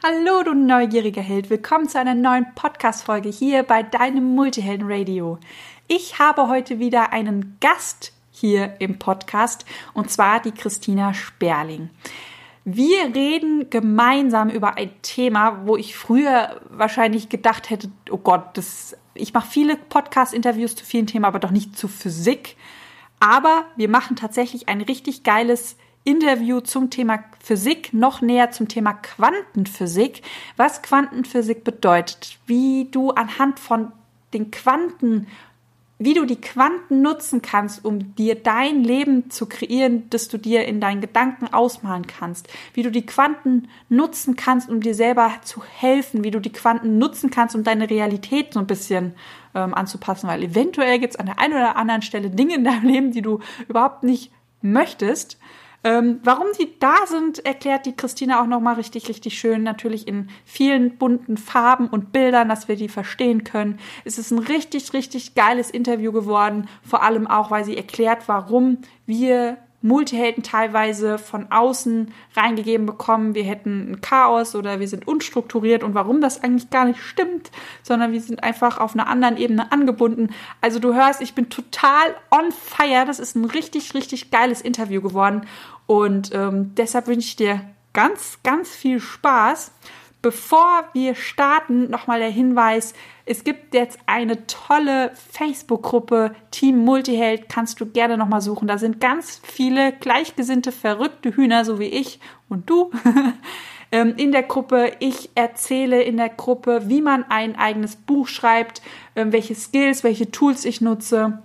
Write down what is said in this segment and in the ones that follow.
Hallo, du neugieriger Held. Willkommen zu einer neuen Podcast-Folge hier bei deinem Multihelden Radio. Ich habe heute wieder einen Gast hier im Podcast und zwar die Christina Sperling. Wir reden gemeinsam über ein Thema, wo ich früher wahrscheinlich gedacht hätte, oh Gott, das, ich mache viele Podcast-Interviews zu vielen Themen, aber doch nicht zu Physik. Aber wir machen tatsächlich ein richtig geiles Interview zum Thema Physik, noch näher zum Thema Quantenphysik, was Quantenphysik bedeutet, wie du anhand von den Quanten, wie du die Quanten nutzen kannst, um dir dein Leben zu kreieren, das du dir in deinen Gedanken ausmalen kannst, wie du die Quanten nutzen kannst, um dir selber zu helfen, wie du die Quanten nutzen kannst, um deine Realität so ein bisschen ähm, anzupassen, weil eventuell gibt es an der einen oder anderen Stelle Dinge in deinem Leben, die du überhaupt nicht möchtest. Ähm, warum sie da sind, erklärt die Christina auch nochmal richtig, richtig schön. Natürlich in vielen bunten Farben und Bildern, dass wir die verstehen können. Es ist ein richtig, richtig geiles Interview geworden. Vor allem auch, weil sie erklärt, warum wir Multihelden teilweise von außen reingegeben bekommen, wir hätten ein Chaos oder wir sind unstrukturiert und warum das eigentlich gar nicht stimmt, sondern wir sind einfach auf einer anderen Ebene angebunden. Also du hörst, ich bin total on fire. Das ist ein richtig, richtig geiles Interview geworden und ähm, deshalb wünsche ich dir ganz, ganz viel Spaß. Bevor wir starten, nochmal der Hinweis, es gibt jetzt eine tolle Facebook-Gruppe, Team Multiheld, kannst du gerne nochmal suchen. Da sind ganz viele gleichgesinnte, verrückte Hühner, so wie ich und du. Ähm, in der Gruppe. Ich erzähle in der Gruppe, wie man ein eigenes Buch schreibt, ähm, welche Skills, welche Tools ich nutze.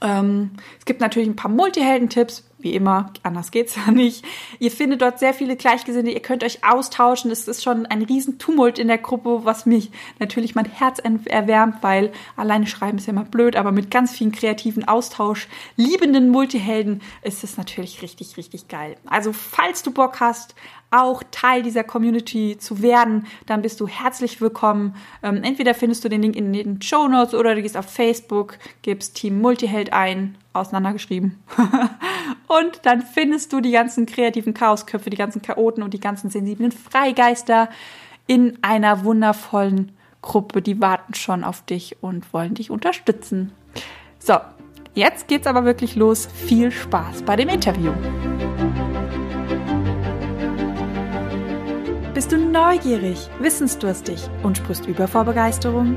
Ähm, es gibt natürlich ein paar Multihelden-Tipps, wie immer, anders geht's ja nicht. Ihr findet dort sehr viele Gleichgesinnte, ihr könnt euch austauschen. Es ist schon ein Riesentumult in der Gruppe, was mich natürlich mein Herz erwärmt, weil alleine schreiben ist ja immer blöd, aber mit ganz vielen kreativen Austausch, liebenden Multihelden ist es natürlich richtig, richtig geil. Also, falls du Bock hast, auch Teil dieser Community zu werden, dann bist du herzlich willkommen. Ähm, entweder findest du den Link in den Show Notes oder du gehst auf Facebook, gibst Team Multiheld ein, auseinandergeschrieben. und dann findest du die ganzen kreativen Chaosköpfe, die ganzen Chaoten und die ganzen sensiblen Freigeister in einer wundervollen Gruppe. Die warten schon auf dich und wollen dich unterstützen. So, jetzt geht's aber wirklich los. Viel Spaß bei dem Interview. Bist du neugierig, wissensdurstig und sprichst über vor Begeisterung?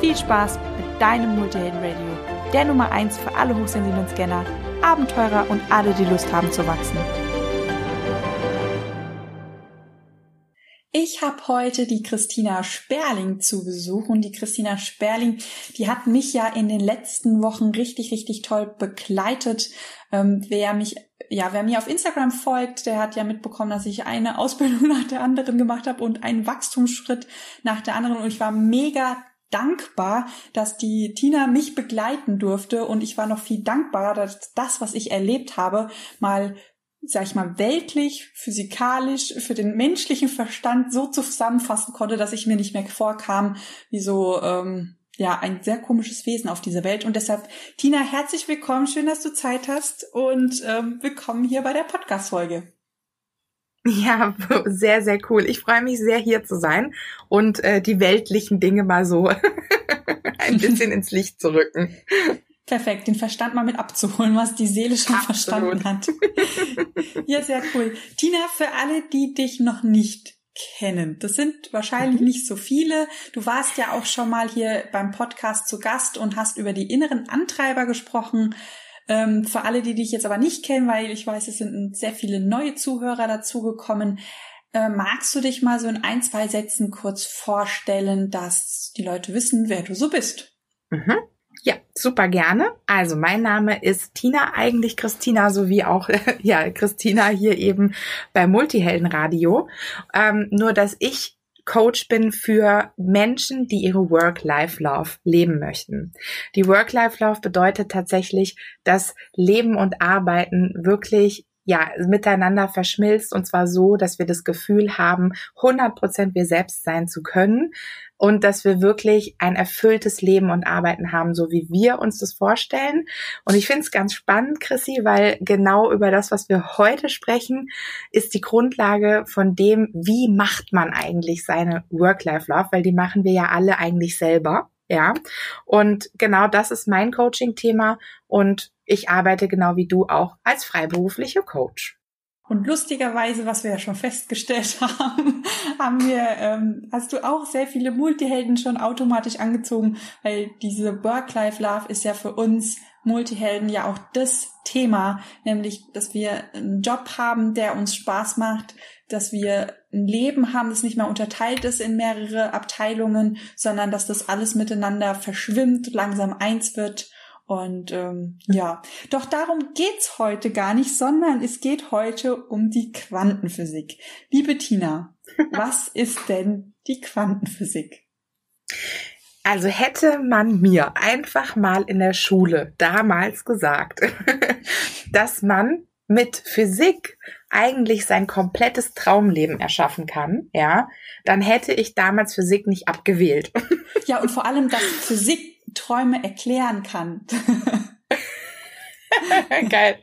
Viel Spaß mit deinem Multihelden Radio, der Nummer 1 für alle hochsensiblen Scanner, Abenteurer und alle, die Lust haben zu wachsen. Ich habe heute die Christina Sperling zu Besuch und die Christina Sperling, die hat mich ja in den letzten Wochen richtig, richtig toll begleitet. Ähm, wer mich, ja, wer mir auf Instagram folgt, der hat ja mitbekommen, dass ich eine Ausbildung nach der anderen gemacht habe und einen Wachstumsschritt nach der anderen und ich war mega dankbar, dass die Tina mich begleiten durfte und ich war noch viel dankbarer, dass das, was ich erlebt habe, mal sag ich mal, weltlich, physikalisch, für den menschlichen Verstand so zusammenfassen konnte, dass ich mir nicht mehr vorkam, wie so, ähm, ja, ein sehr komisches Wesen auf dieser Welt. Und deshalb, Tina, herzlich willkommen, schön, dass du Zeit hast und ähm, willkommen hier bei der Podcast-Folge. Ja, sehr, sehr cool. Ich freue mich sehr, hier zu sein und äh, die weltlichen Dinge mal so ein bisschen ins Licht zu rücken. Perfekt, den Verstand mal mit abzuholen, was die Seele schon Absolut. verstanden hat. ja, sehr cool. Tina, für alle, die dich noch nicht kennen, das sind wahrscheinlich mhm. nicht so viele. Du warst ja auch schon mal hier beim Podcast zu Gast und hast über die inneren Antreiber gesprochen. Ähm, für alle, die dich jetzt aber nicht kennen, weil ich weiß, es sind sehr viele neue Zuhörer dazugekommen, äh, magst du dich mal so in ein, zwei Sätzen kurz vorstellen, dass die Leute wissen, wer du so bist? Mhm. Ja, super gerne. Also mein Name ist Tina, eigentlich Christina, sowie auch ja Christina hier eben bei Multiheldenradio. Ähm, nur dass ich Coach bin für Menschen, die ihre Work-Life-Love leben möchten. Die Work-Life-Love bedeutet tatsächlich, dass Leben und Arbeiten wirklich ja, miteinander verschmilzt und zwar so, dass wir das Gefühl haben, 100 Prozent wir selbst sein zu können und dass wir wirklich ein erfülltes Leben und Arbeiten haben, so wie wir uns das vorstellen. Und ich finde es ganz spannend, Chrissy, weil genau über das, was wir heute sprechen, ist die Grundlage von dem, wie macht man eigentlich seine Work-Life-Love, weil die machen wir ja alle eigentlich selber. Ja, und genau das ist mein Coaching-Thema und ich arbeite genau wie du auch als freiberufliche Coach. Und lustigerweise, was wir ja schon festgestellt haben, haben wir, ähm, hast du auch sehr viele Multihelden schon automatisch angezogen, weil diese Work-Life-Love ist ja für uns Multihelden ja auch das Thema, nämlich, dass wir einen Job haben, der uns Spaß macht, dass wir ein Leben haben, das nicht mehr unterteilt ist in mehrere Abteilungen, sondern dass das alles miteinander verschwimmt, langsam eins wird und ähm, ja, doch darum geht's heute gar nicht, sondern es geht heute um die Quantenphysik. Liebe Tina, was ist denn die Quantenphysik? Also hätte man mir einfach mal in der Schule damals gesagt, dass man mit Physik eigentlich sein komplettes Traumleben erschaffen kann, ja, dann hätte ich damals Physik nicht abgewählt. Ja, und vor allem, dass Physik Träume erklären kann. Geil.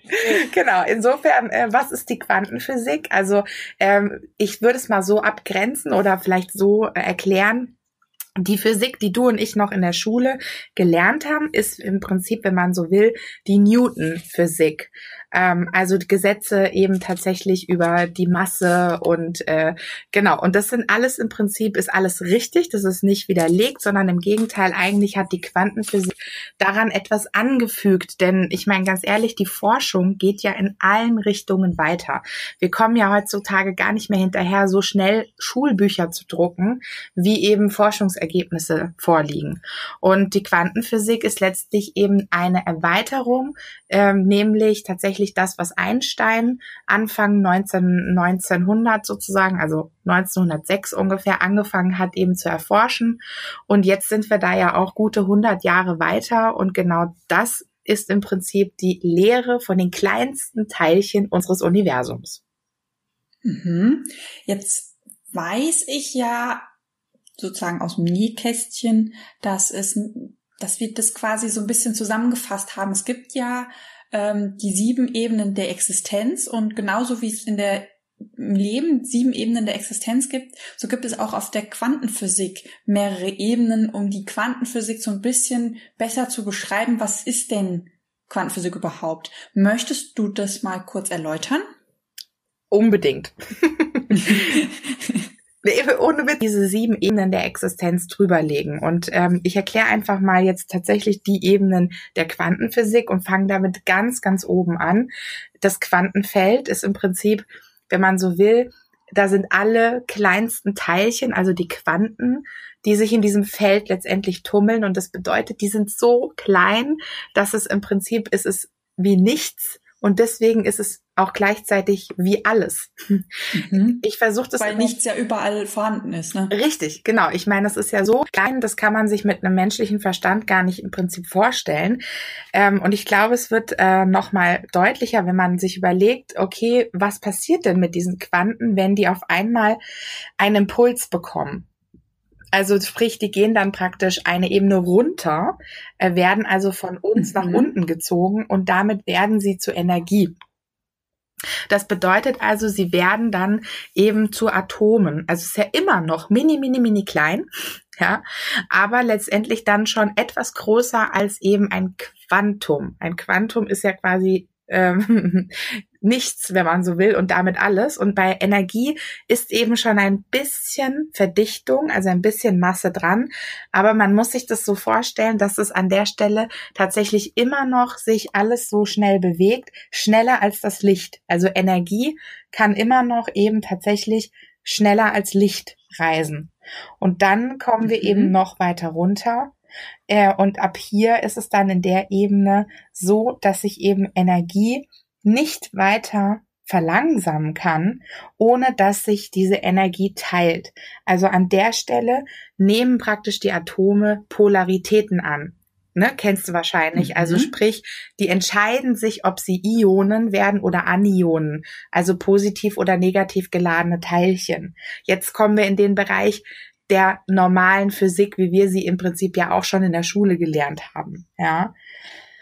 Genau. Insofern, äh, was ist die Quantenphysik? Also ähm, ich würde es mal so abgrenzen oder vielleicht so äh, erklären. Die Physik, die du und ich noch in der Schule gelernt haben, ist im Prinzip, wenn man so will, die Newton-Physik. Ähm, also Gesetze eben tatsächlich über die Masse und äh, genau. Und das sind alles im Prinzip, ist alles richtig. Das ist nicht widerlegt, sondern im Gegenteil, eigentlich hat die Quantenphysik daran etwas angefügt. Denn ich meine ganz ehrlich, die Forschung geht ja in allen Richtungen weiter. Wir kommen ja heutzutage gar nicht mehr hinterher, so schnell Schulbücher zu drucken, wie eben Forschungsergebnisse vorliegen. Und die Quantenphysik ist letztlich eben eine Erweiterung, ähm, nämlich tatsächlich das, was Einstein Anfang 19, 1900 sozusagen, also 1906 ungefähr angefangen hat, eben zu erforschen. Und jetzt sind wir da ja auch gute 100 Jahre weiter und genau das ist im Prinzip die Lehre von den kleinsten Teilchen unseres Universums. Mhm. Jetzt weiß ich ja sozusagen aus dem Nähkästchen, dass es dass wir das quasi so ein bisschen zusammengefasst haben. Es gibt ja ähm, die sieben Ebenen der Existenz und genauso wie es in der im Leben sieben Ebenen der Existenz gibt, so gibt es auch auf der Quantenphysik mehrere Ebenen, um die Quantenphysik so ein bisschen besser zu beschreiben. Was ist denn Quantenphysik überhaupt? Möchtest du das mal kurz erläutern? Unbedingt. ohne Witz diese sieben Ebenen der Existenz drüberlegen. Und ähm, ich erkläre einfach mal jetzt tatsächlich die Ebenen der Quantenphysik und fange damit ganz, ganz oben an. Das Quantenfeld ist im Prinzip, wenn man so will, da sind alle kleinsten Teilchen, also die Quanten, die sich in diesem Feld letztendlich tummeln. Und das bedeutet, die sind so klein, dass es im Prinzip ist es wie nichts und deswegen ist es auch gleichzeitig wie alles. Mhm. Ich versuche das. Weil nichts ja überall vorhanden ist, ne? Richtig, genau. Ich meine, das ist ja so klein, das kann man sich mit einem menschlichen Verstand gar nicht im Prinzip vorstellen. Ähm, und ich glaube, es wird äh, nochmal deutlicher, wenn man sich überlegt, okay, was passiert denn mit diesen Quanten, wenn die auf einmal einen Impuls bekommen? Also sprich, die gehen dann praktisch eine Ebene runter, äh, werden also von uns mhm. nach unten gezogen und damit werden sie zu Energie. Das bedeutet also, sie werden dann eben zu Atomen. Also es ist ja immer noch mini, mini, mini klein, ja, aber letztendlich dann schon etwas größer als eben ein Quantum. Ein Quantum ist ja quasi ähm, nichts, wenn man so will, und damit alles. Und bei Energie ist eben schon ein bisschen Verdichtung, also ein bisschen Masse dran. Aber man muss sich das so vorstellen, dass es an der Stelle tatsächlich immer noch sich alles so schnell bewegt, schneller als das Licht. Also Energie kann immer noch eben tatsächlich schneller als Licht reisen. Und dann kommen wir mhm. eben noch weiter runter Äh, und ab hier ist es dann in der Ebene so, dass sich eben Energie nicht weiter verlangsamen kann, ohne dass sich diese Energie teilt. Also an der Stelle nehmen praktisch die Atome Polaritäten an. Ne, kennst du wahrscheinlich. Also mhm. Also sprich, die entscheiden sich, ob sie Ionen werden oder Anionen, also positiv oder negativ geladene Teilchen. Jetzt kommen wir in den Bereich der normalen Physik, wie wir sie im Prinzip ja auch schon in der Schule gelernt haben. Ja.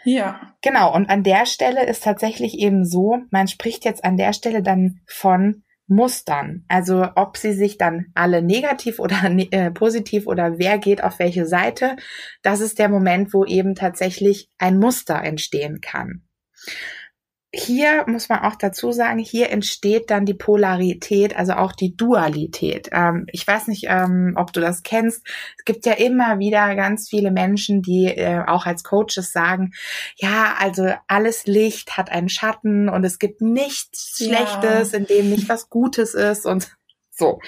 Ja. Genau, und an der Stelle ist tatsächlich eben so, man spricht jetzt an der Stelle dann von Mustern. Also ob sie sich dann alle negativ oder ne, äh, positiv oder wer geht auf welche Seite, das ist der Moment, wo eben tatsächlich ein Muster entstehen kann hier muss man auch dazu sagen, hier entsteht dann die Polarität, also auch die Dualität. Ähm, ich weiß nicht, ähm, ob du das kennst. Es gibt ja immer wieder ganz viele Menschen, die äh, auch als Coaches sagen, ja, also alles Licht hat einen Schatten und es gibt nichts Schlechtes, ja. in dem nicht was Gutes ist und so,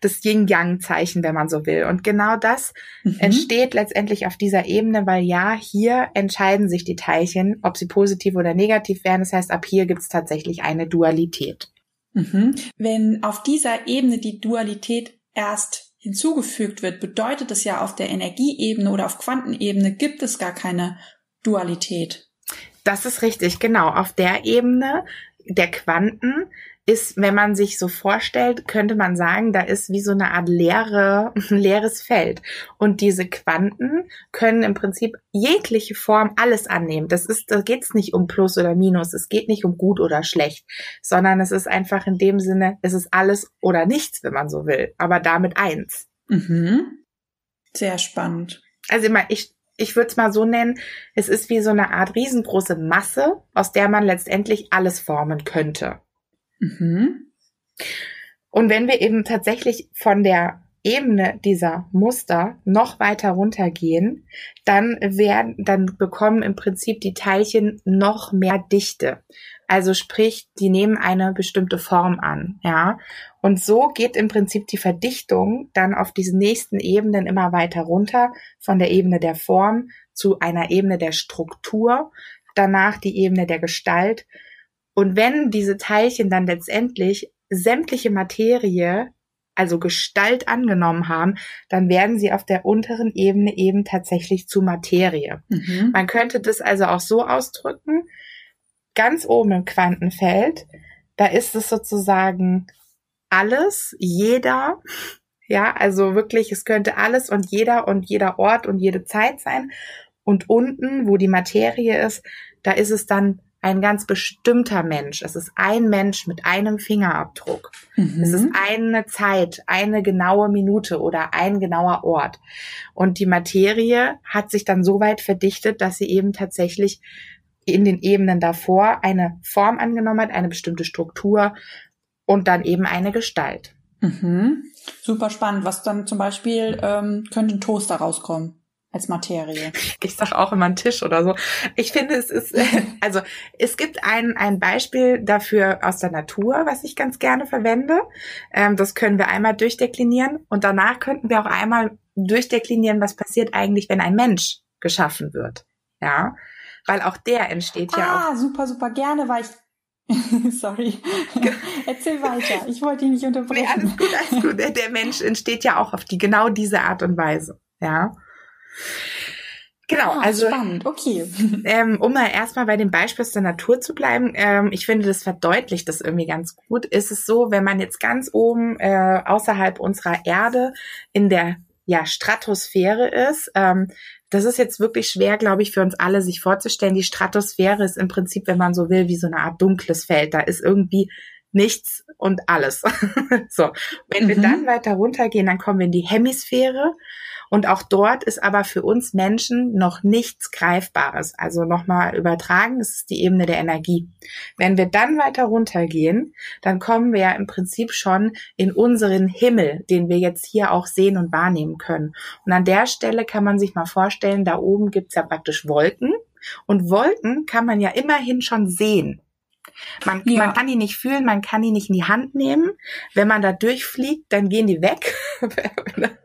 das Yin-Yang-Zeichen, wenn man so will. Und genau das mhm. entsteht letztendlich auf dieser Ebene, weil ja, hier entscheiden sich die Teilchen, ob sie positiv oder negativ werden. Das heißt, ab hier gibt es tatsächlich eine Dualität. Mhm. Wenn auf dieser Ebene die Dualität erst hinzugefügt wird, bedeutet es ja auf der Energieebene oder auf Quantenebene gibt es gar keine Dualität. Das ist richtig, genau. Auf der Ebene der Quanten ist, wenn man sich so vorstellt, könnte man sagen, da ist wie so eine Art leere, leeres Feld. Und diese Quanten können im Prinzip jegliche Form alles annehmen. Das ist, da geht es nicht um Plus oder Minus, es geht nicht um gut oder schlecht, sondern es ist einfach in dem Sinne, es ist alles oder nichts, wenn man so will, aber damit eins. Mhm. Sehr spannend. Also immer, ich, ich würde es mal so nennen, es ist wie so eine Art riesengroße Masse, aus der man letztendlich alles formen könnte. Mhm. Und wenn wir eben tatsächlich von der Ebene dieser Muster noch weiter runtergehen, dann werden, dann bekommen im Prinzip die Teilchen noch mehr Dichte. Also sprich, die nehmen eine bestimmte Form an, ja. Und so geht im Prinzip die Verdichtung dann auf diesen nächsten Ebenen immer weiter runter, von der Ebene der Form zu einer Ebene der Struktur, danach die Ebene der Gestalt und wenn diese Teilchen dann letztendlich sämtliche Materie, also Gestalt angenommen haben, dann werden sie auf der unteren Ebene eben tatsächlich zu Materie. Mhm. Man könnte das also auch so ausdrücken, ganz oben im Quantenfeld, da ist es sozusagen alles, jeder, ja, also wirklich, es könnte alles und jeder und jeder Ort und jede Zeit sein. Und unten, wo die Materie ist, da ist es dann ein ganz bestimmter Mensch. Es ist ein Mensch mit einem Fingerabdruck. Mhm. Es ist eine Zeit, eine genaue Minute oder ein genauer Ort. Und die Materie hat sich dann so weit verdichtet, dass sie eben tatsächlich in den Ebenen davor eine Form angenommen hat, eine bestimmte Struktur und dann eben eine Gestalt. Mhm. Super spannend. Was dann zum Beispiel ähm, könnte ein Toaster rauskommen? Als Materie. Ich sag auch immer einen Tisch oder so. Ich finde, es ist, also es gibt ein, ein Beispiel dafür aus der Natur, was ich ganz gerne verwende. Ähm, das können wir einmal durchdeklinieren und danach könnten wir auch einmal durchdeklinieren, was passiert eigentlich, wenn ein Mensch geschaffen wird. Ja, weil auch der entsteht ja. Ah, super, super gerne, weil ich Sorry. Erzähl weiter. Ich wollte ihn nicht unterbrechen. Nee, alles gut, alles gut. Der Mensch entsteht ja auch auf die genau diese Art und Weise. Ja. Genau, ah, also spannend, okay. Ähm, um mal erstmal bei dem Beispiel aus der Natur zu bleiben, ähm, ich finde, das verdeutlicht das irgendwie ganz gut. Ist es so, wenn man jetzt ganz oben äh, außerhalb unserer Erde in der ja, Stratosphäre ist, ähm, das ist jetzt wirklich schwer, glaube ich, für uns alle sich vorzustellen. Die Stratosphäre ist im Prinzip, wenn man so will, wie so eine Art dunkles Feld. Da ist irgendwie nichts und alles. so, wenn mhm. wir dann weiter runtergehen, dann kommen wir in die Hemisphäre. Und auch dort ist aber für uns Menschen noch nichts Greifbares. Also nochmal übertragen, das ist die Ebene der Energie. Wenn wir dann weiter runtergehen, dann kommen wir ja im Prinzip schon in unseren Himmel, den wir jetzt hier auch sehen und wahrnehmen können. Und an der Stelle kann man sich mal vorstellen, da oben gibt's ja praktisch Wolken. Und Wolken kann man ja immerhin schon sehen. Man, ja. man kann die nicht fühlen, man kann die nicht in die Hand nehmen. Wenn man da durchfliegt, dann gehen die weg.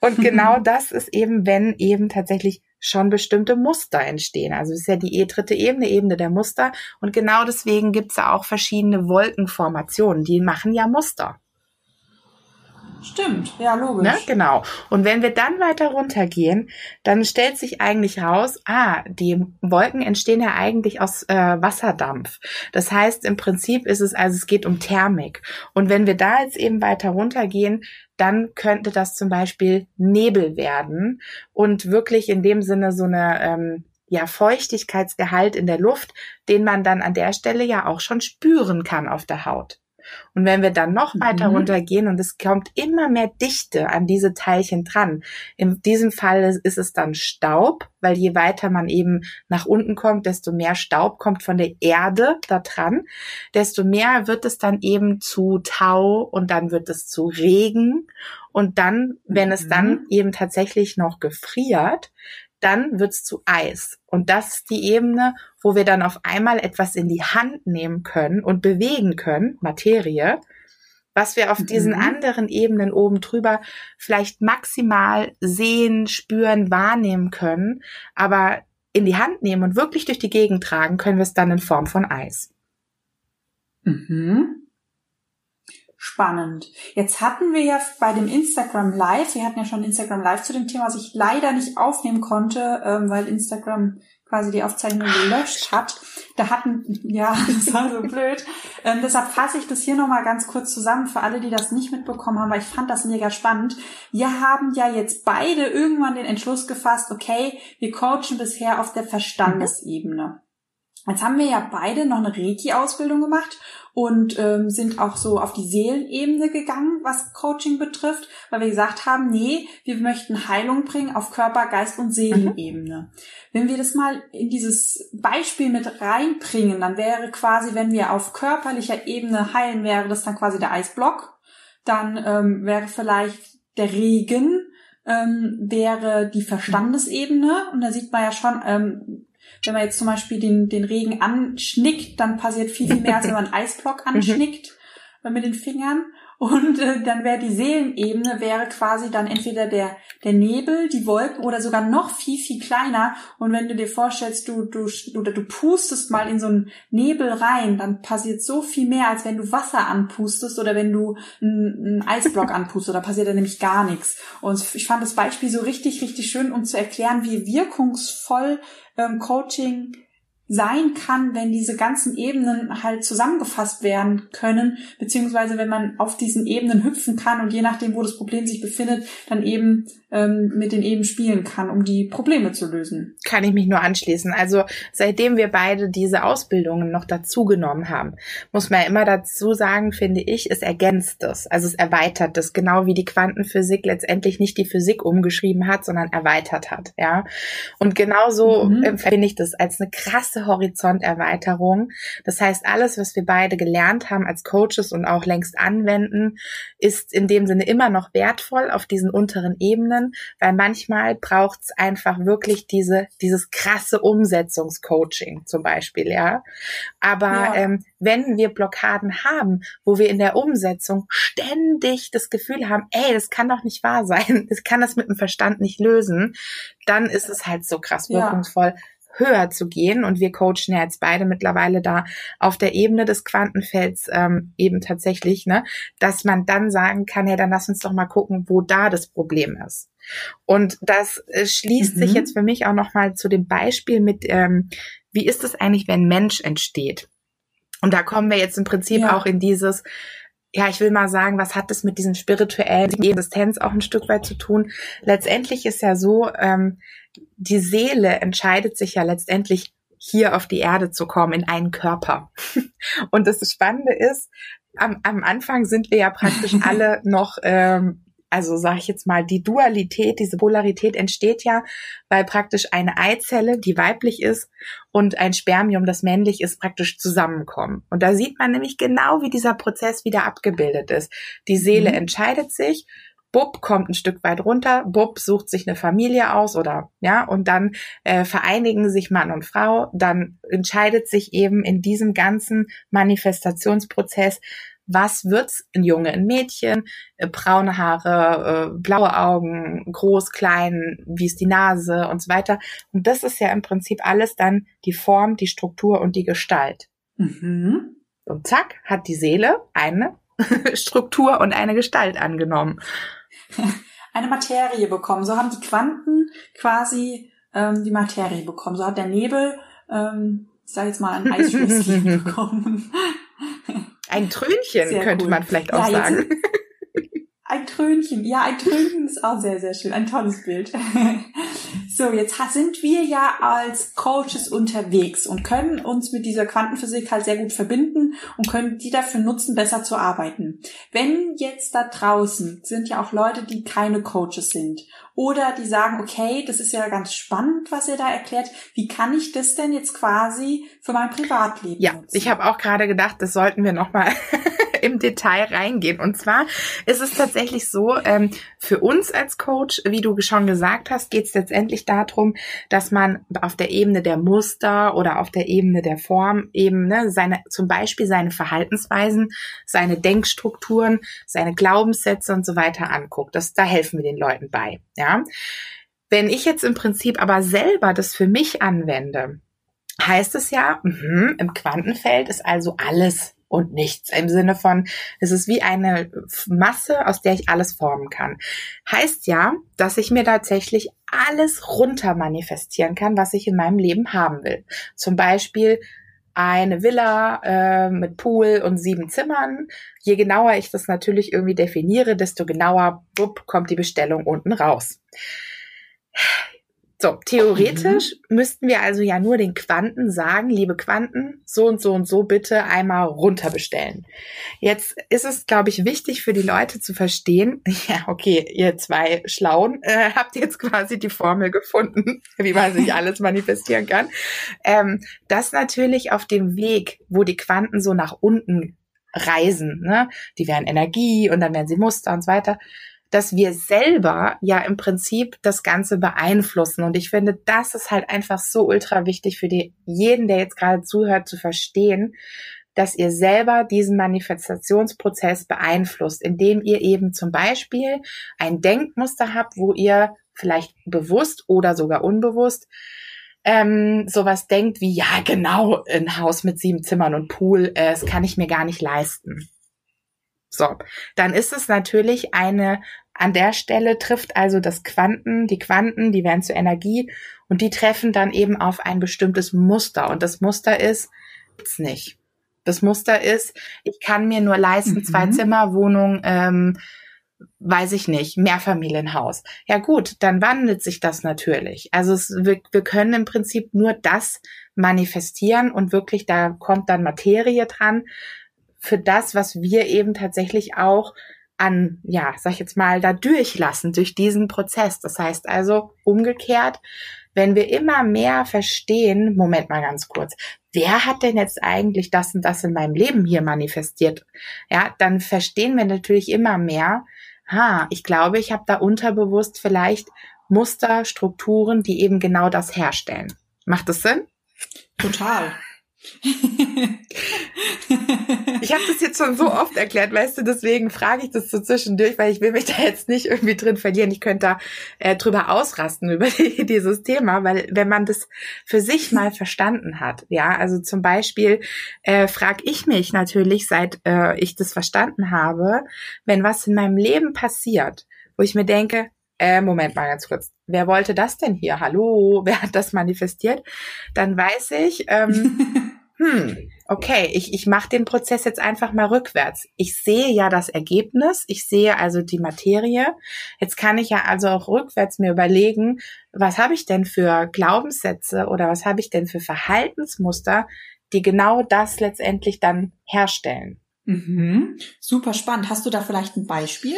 Und genau das ist eben, wenn eben tatsächlich schon bestimmte Muster entstehen. Also es ist ja die dritte Ebene, Ebene der Muster. Und genau deswegen gibt es ja auch verschiedene Wolkenformationen, die machen ja Muster. Stimmt, ja, logisch. Ne? Genau. Und wenn wir dann weiter runtergehen, dann stellt sich eigentlich raus, ah, die Wolken entstehen ja eigentlich aus äh, Wasserdampf. Das heißt, im Prinzip ist es, also es geht um Thermik. Und wenn wir da jetzt eben weiter runtergehen, dann könnte das zum Beispiel Nebel werden und wirklich in dem Sinne so eine ähm, ja, Feuchtigkeitsgehalt in der Luft, den man dann an der Stelle ja auch schon spüren kann auf der Haut. Und wenn wir dann noch weiter mhm. runtergehen und es kommt immer mehr Dichte an diese Teilchen dran, in diesem Fall ist es dann Staub, weil je weiter man eben nach unten kommt, desto mehr Staub kommt von der Erde da dran, desto mehr wird es dann eben zu Tau und dann wird es zu Regen und dann, wenn mhm. es dann mhm. eben tatsächlich noch gefriert, dann wird's zu Eis. Und das ist die Ebene, wo wir dann auf einmal etwas in die Hand nehmen können und bewegen können, Materie, was wir auf mhm. diesen anderen Ebenen oben drüber vielleicht maximal sehen, spüren, wahrnehmen können, aber in die Hand nehmen und wirklich durch die Gegend tragen, können wir es dann in Form von Eis. Mhm spannend. Jetzt hatten wir ja bei dem Instagram Live, wir hatten ja schon Instagram Live zu dem Thema, was ich leider nicht aufnehmen konnte, ähm, weil Instagram quasi die Aufzeichnung gelöscht hat. Da hatten, ja, das war so blöd. Ähm, deshalb fasse ich das hier nochmal ganz kurz zusammen für alle, die das nicht mitbekommen haben, weil ich fand das mega spannend. Wir haben ja jetzt beide irgendwann den Entschluss gefasst, okay, wir coachen bisher auf der Verstandesebene. Jetzt haben wir ja beide noch eine Reiki-Ausbildung gemacht und ähm, sind auch so auf die Seelenebene gegangen, was Coaching betrifft, weil wir gesagt haben, nee, wir möchten Heilung bringen auf Körper, Geist und Seelenebene. Mhm. Wenn wir das mal in dieses Beispiel mit reinbringen, dann wäre quasi, wenn wir auf körperlicher Ebene heilen, wäre das dann quasi der Eisblock. Dann ähm, wäre vielleicht der Regen, ähm, wäre die Verstandesebene. Und da sieht man ja schon, ähm, wenn man jetzt zum Beispiel den, den Regen anschnickt, dann passiert viel, viel mehr, als wenn man einen Eisblock anschnickt äh, mit den Fingern. Und äh, dann wäre die Seelenebene, wäre quasi dann entweder der, der Nebel, die Wolken oder sogar noch viel, viel kleiner. Und wenn du dir vorstellst, du, du, du, du pustest mal in so einen Nebel rein, dann passiert so viel mehr, als wenn du Wasser anpustest oder wenn du einen, einen Eisblock anpustest. Da passiert dann nämlich gar nichts. Und ich fand das Beispiel so richtig, richtig schön, um zu erklären, wie wirkungsvoll ähm, Coaching sein kann, wenn diese ganzen Ebenen halt zusammengefasst werden können, beziehungsweise wenn man auf diesen Ebenen hüpfen kann und je nachdem, wo das Problem sich befindet, dann eben ähm, mit den Ebenen spielen kann, um die Probleme zu lösen. Kann ich mich nur anschließen. Also seitdem wir beide diese Ausbildungen noch dazugenommen haben, muss man ja immer dazu sagen, finde ich, es ergänzt es. Also es erweitert es, genau wie die Quantenphysik letztendlich nicht die Physik umgeschrieben hat, sondern erweitert hat. Ja. Und genauso mhm. empfinde ich das als eine krasse krasse Horizonterweiterung. Das heißt, alles, was wir beide gelernt haben als Coaches und auch längst anwenden, ist in dem Sinne immer noch wertvoll auf diesen unteren Ebenen, weil manchmal braucht es einfach wirklich diese, dieses krasse Umsetzungscoaching zum Beispiel, ja. Aber ja. Ähm, wenn wir Blockaden haben, wo wir in der Umsetzung ständig das Gefühl haben, ey, das kann doch nicht wahr sein, ich kann das mit dem Verstand nicht lösen, dann ist es halt so krass wirkungsvoll, ja höher zu gehen. Und wir coachen ja jetzt beide mittlerweile da auf der Ebene des Quantenfelds ähm, eben tatsächlich, ne, dass man dann sagen kann, ja, dann lass uns doch mal gucken, wo da das Problem ist. Und das äh, schließt mhm. sich jetzt für mich auch nochmal zu dem Beispiel mit, ähm, wie ist es eigentlich, wenn Mensch entsteht? Und da kommen wir jetzt im Prinzip ja. auch in dieses, ja, ich will mal sagen, was hat das mit diesem spirituellen Existenz auch ein Stück weit zu tun? Letztendlich ist ja so, ähm, die Seele entscheidet sich ja letztendlich hier auf die Erde zu kommen, in einen Körper. Und das Spannende ist, am, am Anfang sind wir ja praktisch alle noch ähm, also sage ich jetzt mal, die Dualität, diese Polarität entsteht ja, weil praktisch eine Eizelle, die weiblich ist, und ein Spermium, das männlich ist, praktisch zusammenkommen. Und da sieht man nämlich genau, wie dieser Prozess wieder abgebildet ist. Die Seele mhm. entscheidet sich, Bub kommt ein Stück weit runter, Bub sucht sich eine Familie aus oder ja, und dann äh, vereinigen sich Mann und Frau, dann entscheidet sich eben in diesem ganzen Manifestationsprozess, was wird's? Ein Junge, ein Mädchen, äh, braune Haare, äh, blaue Augen, groß, klein, wie ist die Nase und so weiter. Und das ist ja im Prinzip alles dann die Form, die Struktur und die Gestalt. Mhm. Und zack, hat die Seele eine Struktur und eine Gestalt angenommen. Eine Materie bekommen. So haben die Quanten quasi ähm, die Materie bekommen. So hat der Nebel, ähm, ich sag jetzt mal, ein Eisschlösschen bekommen. Ein Trönchen sehr könnte cool. man vielleicht auch ja, sagen. Ein Trönchen, ja, ein Trönchen ist auch sehr, sehr schön. Ein tolles Bild. So, jetzt sind wir ja als Coaches unterwegs und können uns mit dieser Quantenphysik halt sehr gut verbinden und können die dafür nutzen, besser zu arbeiten. Wenn jetzt da draußen sind ja auch Leute, die keine Coaches sind oder die sagen, okay, das ist ja ganz spannend, was ihr da erklärt. Wie kann ich das denn jetzt quasi für mein Privatleben ja, nutzen? ich habe auch gerade gedacht, das sollten wir nochmal im Detail reingehen. Und zwar ist es tatsächlich so, ähm, für uns als Coach, wie du schon gesagt hast, geht es letztendlich darum, dass man auf der Ebene der Muster oder auf der Ebene der Form eben ne, seine, zum Beispiel seine Verhaltensweisen, seine Denkstrukturen, seine Glaubenssätze und so weiter anguckt. Das, da helfen wir den Leuten bei. Ja? Wenn ich jetzt im Prinzip aber selber das für mich anwende, heißt es ja, mh, im Quantenfeld ist also alles und nichts im Sinne von, es ist wie eine Masse, aus der ich alles formen kann. Heißt ja, dass ich mir tatsächlich alles runter manifestieren kann, was ich in meinem Leben haben will. Zum Beispiel eine Villa äh, mit Pool und sieben Zimmern. Je genauer ich das natürlich irgendwie definiere, desto genauer bupp, kommt die Bestellung unten raus. So, theoretisch mhm. müssten wir also ja nur den Quanten sagen, liebe Quanten, so und so und so bitte einmal runterbestellen. Jetzt ist es, glaube ich, wichtig für die Leute zu verstehen, ja, okay, ihr zwei Schlauen äh, habt jetzt quasi die Formel gefunden, wie man sich alles manifestieren kann, ähm, dass natürlich auf dem Weg, wo die Quanten so nach unten reisen, ne, die werden Energie und dann werden sie Muster und so weiter, dass wir selber ja im Prinzip das Ganze beeinflussen. Und ich finde, das ist halt einfach so ultra wichtig für die, jeden, der jetzt gerade zuhört, zu verstehen, dass ihr selber diesen Manifestationsprozess beeinflusst, indem ihr eben zum Beispiel ein Denkmuster habt, wo ihr vielleicht bewusst oder sogar unbewusst ähm, sowas denkt wie, ja genau, ein Haus mit sieben Zimmern und Pool, äh, das kann ich mir gar nicht leisten. So, dann ist es natürlich eine, an der Stelle trifft also das Quanten, die Quanten, die werden zur Energie und die treffen dann eben auf ein bestimmtes Muster. Und das Muster ist, gibt's nicht. Das Muster ist, ich kann mir nur leisten, mhm. zwei Zimmer, Wohnung, ähm, weiß ich nicht, Mehrfamilienhaus. Ja gut, dann wandelt sich das natürlich. Also es, wir, wir können im Prinzip nur das manifestieren und wirklich, da kommt dann Materie dran, für das, was wir eben tatsächlich auch an, ja, sag ich jetzt mal, da durchlassen durch diesen Prozess. Das heißt also umgekehrt, wenn wir immer mehr verstehen, Moment mal ganz kurz, wer hat denn jetzt eigentlich das und das in meinem Leben hier manifestiert? Ja, dann verstehen wir natürlich immer mehr, ha, ich glaube, ich habe da unterbewusst vielleicht Muster, Strukturen, die eben genau das herstellen. Macht das Sinn? Total ich habe das jetzt schon so oft erklärt, weißt du, deswegen frage ich das so zwischendurch, weil ich will mich da jetzt nicht irgendwie drin verlieren. Ich könnte da äh, drüber ausrasten über die, dieses Thema, weil wenn man das für sich mal verstanden hat, ja, also zum Beispiel äh, frage ich mich natürlich, seit äh, ich das verstanden habe, wenn was in meinem Leben passiert, wo ich mir denke, äh, Moment mal ganz kurz, wer wollte das denn hier? Hallo, wer hat das manifestiert? Dann weiß ich, ähm, hm, okay, ich, ich mache den Prozess jetzt einfach mal rückwärts. Ich sehe ja das Ergebnis, ich sehe also die Materie. Jetzt kann ich ja also auch rückwärts mir überlegen, was habe ich denn für Glaubenssätze oder was habe ich denn für Verhaltensmuster, die genau das letztendlich dann herstellen. Mhm. Super spannend. Hast du da vielleicht ein Beispiel?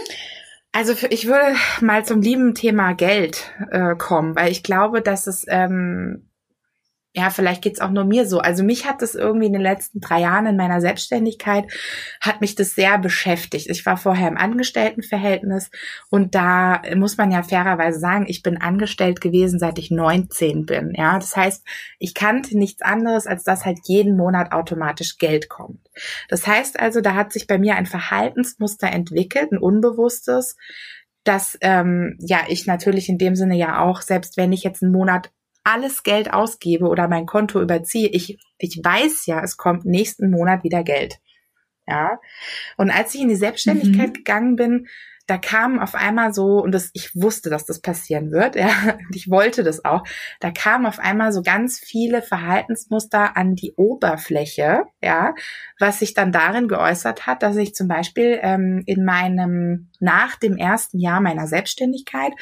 Also für, ich würde mal zum lieben Thema Geld äh, kommen, weil ich glaube, dass es ähm, ja, vielleicht geht's auch nur mir so. Also mich hat das irgendwie in den letzten drei Jahren in meiner Selbstständigkeit, hat mich das sehr beschäftigt. Ich war vorher im Angestelltenverhältnis und da muss man ja fairerweise sagen, ich bin angestellt gewesen, seit ich 19 bin. Ja, das heißt, ich kannte nichts anderes, als dass halt jeden Monat automatisch Geld kommt. Das heißt also, da hat sich bei mir ein Verhaltensmuster entwickelt, ein unbewusstes, dass ähm, ja ich natürlich in dem Sinne ja auch, selbst wenn ich jetzt einen Monat alles Geld ausgebe oder mein Konto überziehe, ich, ich weiß ja, es kommt nächsten Monat wieder Geld. Ja. Und als ich in die Selbstständigkeit mhm. gegangen bin, da kam auf einmal so, und das, ich wusste, dass das passieren wird, ja, und ich wollte das auch, da kamen auf einmal so ganz viele Verhaltensmuster an die Oberfläche, ja, was sich dann darin geäußert hat, dass ich zum Beispiel ähm, in meinem, nach dem ersten Jahr meiner Selbstständigkeit,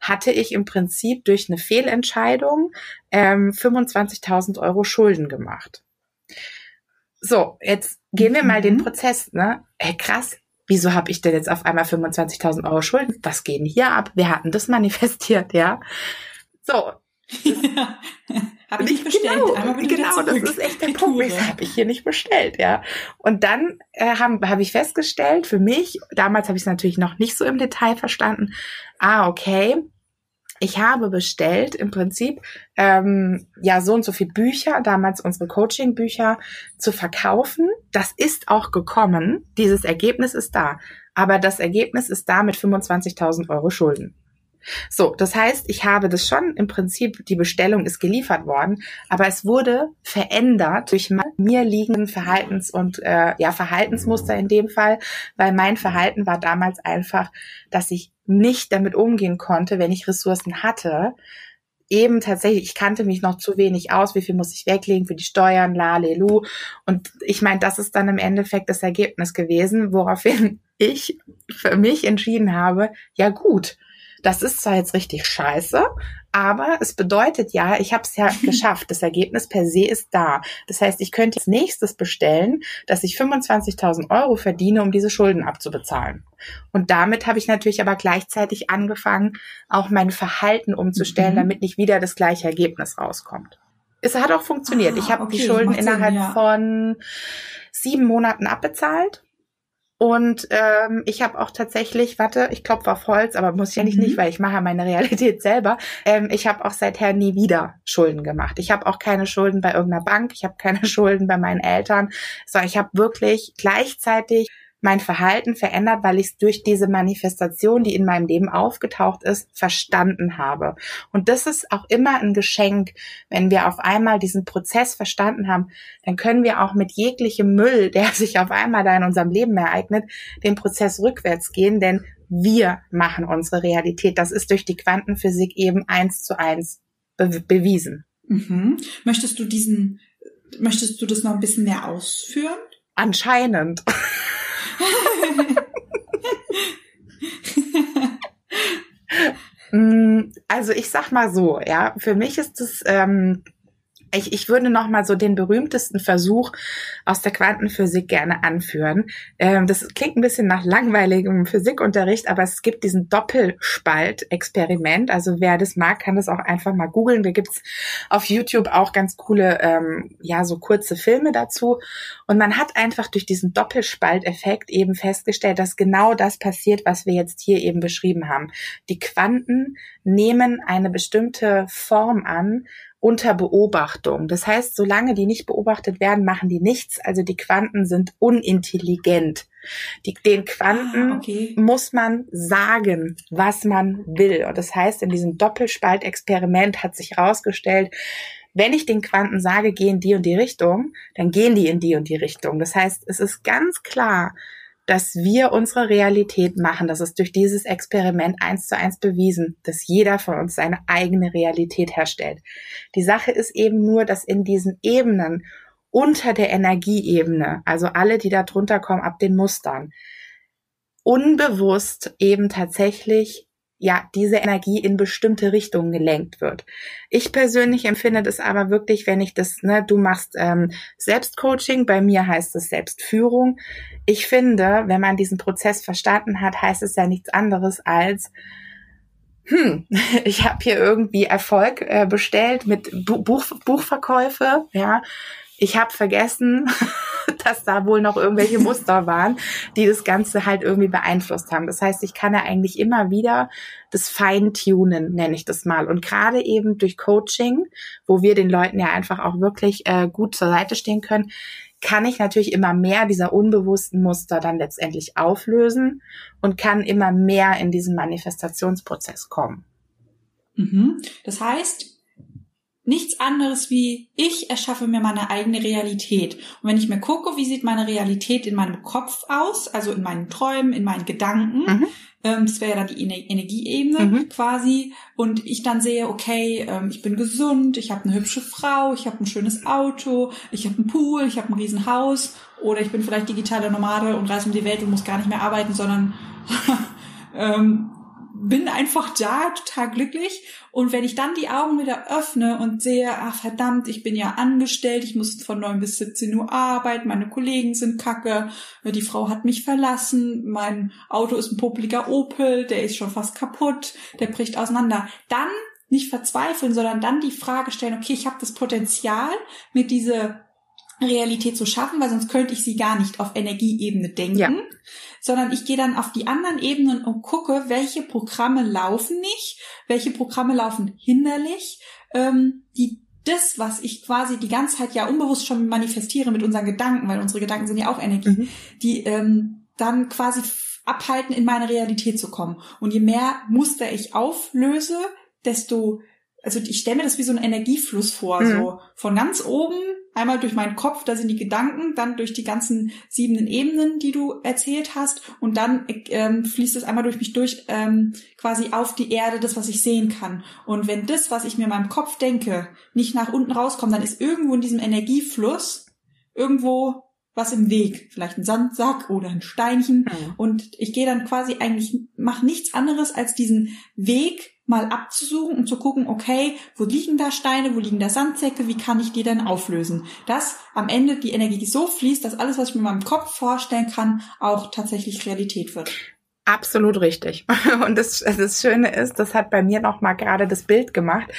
hatte ich im Prinzip durch eine Fehlentscheidung ähm, 25.000 Euro Schulden gemacht. So, jetzt gehen wir mal mhm. den Prozess, ne? Hey, krass, wieso habe ich denn jetzt auf einmal 25.000 Euro Schulden? Was geht denn hier ab? Wir hatten das manifestiert, ja. So. Ja, habe ich nicht bestellt. Genau, genau das ist echt der Punkt. Das habe ich hier nicht bestellt, ja. Und dann äh, habe hab ich festgestellt, für mich, damals habe ich es natürlich noch nicht so im Detail verstanden, ah, okay, ich habe bestellt im Prinzip ähm, ja so und so viel Bücher, damals unsere Coaching-Bücher zu verkaufen. Das ist auch gekommen. Dieses Ergebnis ist da. Aber das Ergebnis ist da mit 25.000 Euro Schulden. So, das heißt, ich habe das schon im Prinzip, die Bestellung ist geliefert worden, aber es wurde verändert durch mir liegenden Verhaltens- und äh, ja Verhaltensmuster in dem Fall, weil mein Verhalten war damals einfach, dass ich nicht damit umgehen konnte, wenn ich Ressourcen hatte, eben tatsächlich, ich kannte mich noch zu wenig aus, wie viel muss ich weglegen für die Steuern, la, lelu. Und ich meine, das ist dann im Endeffekt das Ergebnis gewesen, woraufhin ich für mich entschieden habe, ja gut, das ist zwar jetzt richtig scheiße, aber es bedeutet ja, ich habe es ja geschafft. Das Ergebnis per se ist da. Das heißt, ich könnte als nächstes bestellen, dass ich 25.000 Euro verdiene, um diese Schulden abzubezahlen. Und damit habe ich natürlich aber gleichzeitig angefangen, auch mein Verhalten umzustellen, mhm. damit nicht wieder das gleiche Ergebnis rauskommt. Es hat auch funktioniert. Ah, ich habe okay, die Schulden innerhalb Sinn, ja. von sieben Monaten abbezahlt und ähm, ich habe auch tatsächlich, warte, ich klopfe auf Holz, aber muss ich ja nicht, mhm. nicht, weil ich mache meine Realität selber. Ähm, ich habe auch seither nie wieder Schulden gemacht. Ich habe auch keine Schulden bei irgendeiner Bank, ich habe keine Schulden bei meinen Eltern, sondern ich habe wirklich gleichzeitig mein Verhalten verändert, weil ich es durch diese Manifestation, die in meinem Leben aufgetaucht ist, verstanden habe. Und das ist auch immer ein Geschenk, wenn wir auf einmal diesen Prozess verstanden haben, dann können wir auch mit jeglichem Müll, der sich auf einmal da in unserem Leben ereignet, den Prozess rückwärts gehen, denn wir machen unsere Realität. Das ist durch die Quantenphysik eben eins zu eins be bewiesen. Mhm. Möchtest du diesen, möchtest du das noch ein bisschen mehr ausführen? Anscheinend. Mm, also ich sag mal so, ja, für mich ist es ähm, ich, ich würde noch mal so den berühmtesten Versuch aus der Quantenphysik gerne anführen. Ähm, das klingt ein bisschen nach langweiligem Physikunterricht, aber es gibt diesen Doppelspalt-Experiment. Also wer das mag, kann das auch einfach mal googeln. Da gibt's auf YouTube auch ganz coole, ähm, ja, so kurze Filme dazu. Und man hat einfach durch diesen Doppelspalteffekt eben festgestellt, dass genau das passiert, was wir jetzt hier eben beschrieben haben. Die Quanten nehmen eine bestimmte Form an unter Beobachtung. Das heißt, solange die nicht beobachtet werden, machen die nichts. Also die Quanten sind unintelligent. Die, den Quanten ah, okay. muss man sagen, was man will. Und das heißt, in diesem Doppelspaltexperiment hat sich herausgestellt, wenn ich den Quanten sage, gehen die und die Richtung, dann gehen die in die und die Richtung. Das heißt, es ist ganz klar, dass wir unsere Realität machen. Das ist durch dieses Experiment eins zu eins bewiesen, dass jeder von uns seine eigene Realität herstellt. Die Sache ist eben nur, dass in diesen Ebenen unter der Energieebene, also alle, die da drunter kommen, ab den Mustern, unbewusst eben tatsächlich ja, diese Energie in bestimmte Richtungen gelenkt wird. Ich persönlich empfinde das aber wirklich, wenn ich das, ne, du machst ähm, Selbstcoaching, bei mir heißt es Selbstführung. Ich finde, wenn man diesen Prozess verstanden hat, heißt es ja nichts anderes als, hm, ich habe hier irgendwie Erfolg äh, bestellt mit Buch, Buchverkäufe, ja. Ich habe vergessen, dass da wohl noch irgendwelche Muster waren, die das Ganze halt irgendwie beeinflusst haben. Das heißt, ich kann ja eigentlich immer wieder das Feintunen, nenne ich das mal. Und gerade eben durch Coaching, wo wir den Leuten ja einfach auch wirklich äh, gut zur Seite stehen können, kann ich natürlich immer mehr dieser unbewussten Muster dann letztendlich auflösen und kann immer mehr in diesen Manifestationsprozess kommen. Mhm. Das heißt, nichts anderes wie ich erschaffe mir meine eigene Realität. Und wenn ich mir gucke, wie sieht meine Realität in meinem Kopf aus, also in meinen Träumen, in meinen Gedanken, mhm. ähm, das wäre ja dann die Ener Energieebene mhm. quasi, und ich dann sehe, okay, ähm, ich bin gesund, ich habe eine hübsche Frau, ich habe ein schönes Auto, ich habe einen Pool, ich habe ein Riesenhaus, oder ich bin vielleicht digitale Nomade und reise um die Welt und muss gar nicht mehr arbeiten, sondern ähm, bin einfach da, total glücklich. Und wenn ich dann die Augen wieder öffne und sehe, ach verdammt, ich bin ja angestellt, ich muss von neun bis 17 Uhr arbeiten, meine Kollegen sind kacke, die Frau hat mich verlassen, mein Auto ist ein popliger Opel, der ist schon fast kaputt, der bricht auseinander. Dann nicht verzweifeln, sondern dann die Frage stellen, okay, ich habe das Potenzial, mir diese Realität zu schaffen, weil sonst könnte ich sie gar nicht auf Energieebene denken. Ja sondern ich gehe dann auf die anderen Ebenen und gucke, welche Programme laufen nicht, welche Programme laufen hinderlich, ähm, die das, was ich quasi die ganze Zeit ja unbewusst schon manifestiere mit unseren Gedanken, weil unsere Gedanken sind ja auch Energie, mhm. die ähm, dann quasi abhalten, in meine Realität zu kommen. Und je mehr Muster ich auflöse, desto, also ich stelle mir das wie so ein Energiefluss vor, mhm. so von ganz oben Einmal durch meinen Kopf, da sind die Gedanken, dann durch die ganzen siebenen Ebenen, die du erzählt hast, und dann ähm, fließt es einmal durch mich durch, ähm, quasi auf die Erde, das, was ich sehen kann. Und wenn das, was ich mir in meinem Kopf denke, nicht nach unten rauskommt, dann ist irgendwo in diesem Energiefluss irgendwo was im Weg, vielleicht ein Sandsack oder ein Steinchen. Mhm. Und ich gehe dann quasi eigentlich, mache nichts anderes als diesen Weg mal abzusuchen und zu gucken, okay, wo liegen da Steine, wo liegen da Sandsäcke, wie kann ich die denn auflösen? Dass am Ende die Energie so fließt, dass alles, was ich mir in meinem Kopf vorstellen kann, auch tatsächlich Realität wird. Absolut richtig. Und das, das Schöne ist, das hat bei mir noch mal gerade das Bild gemacht.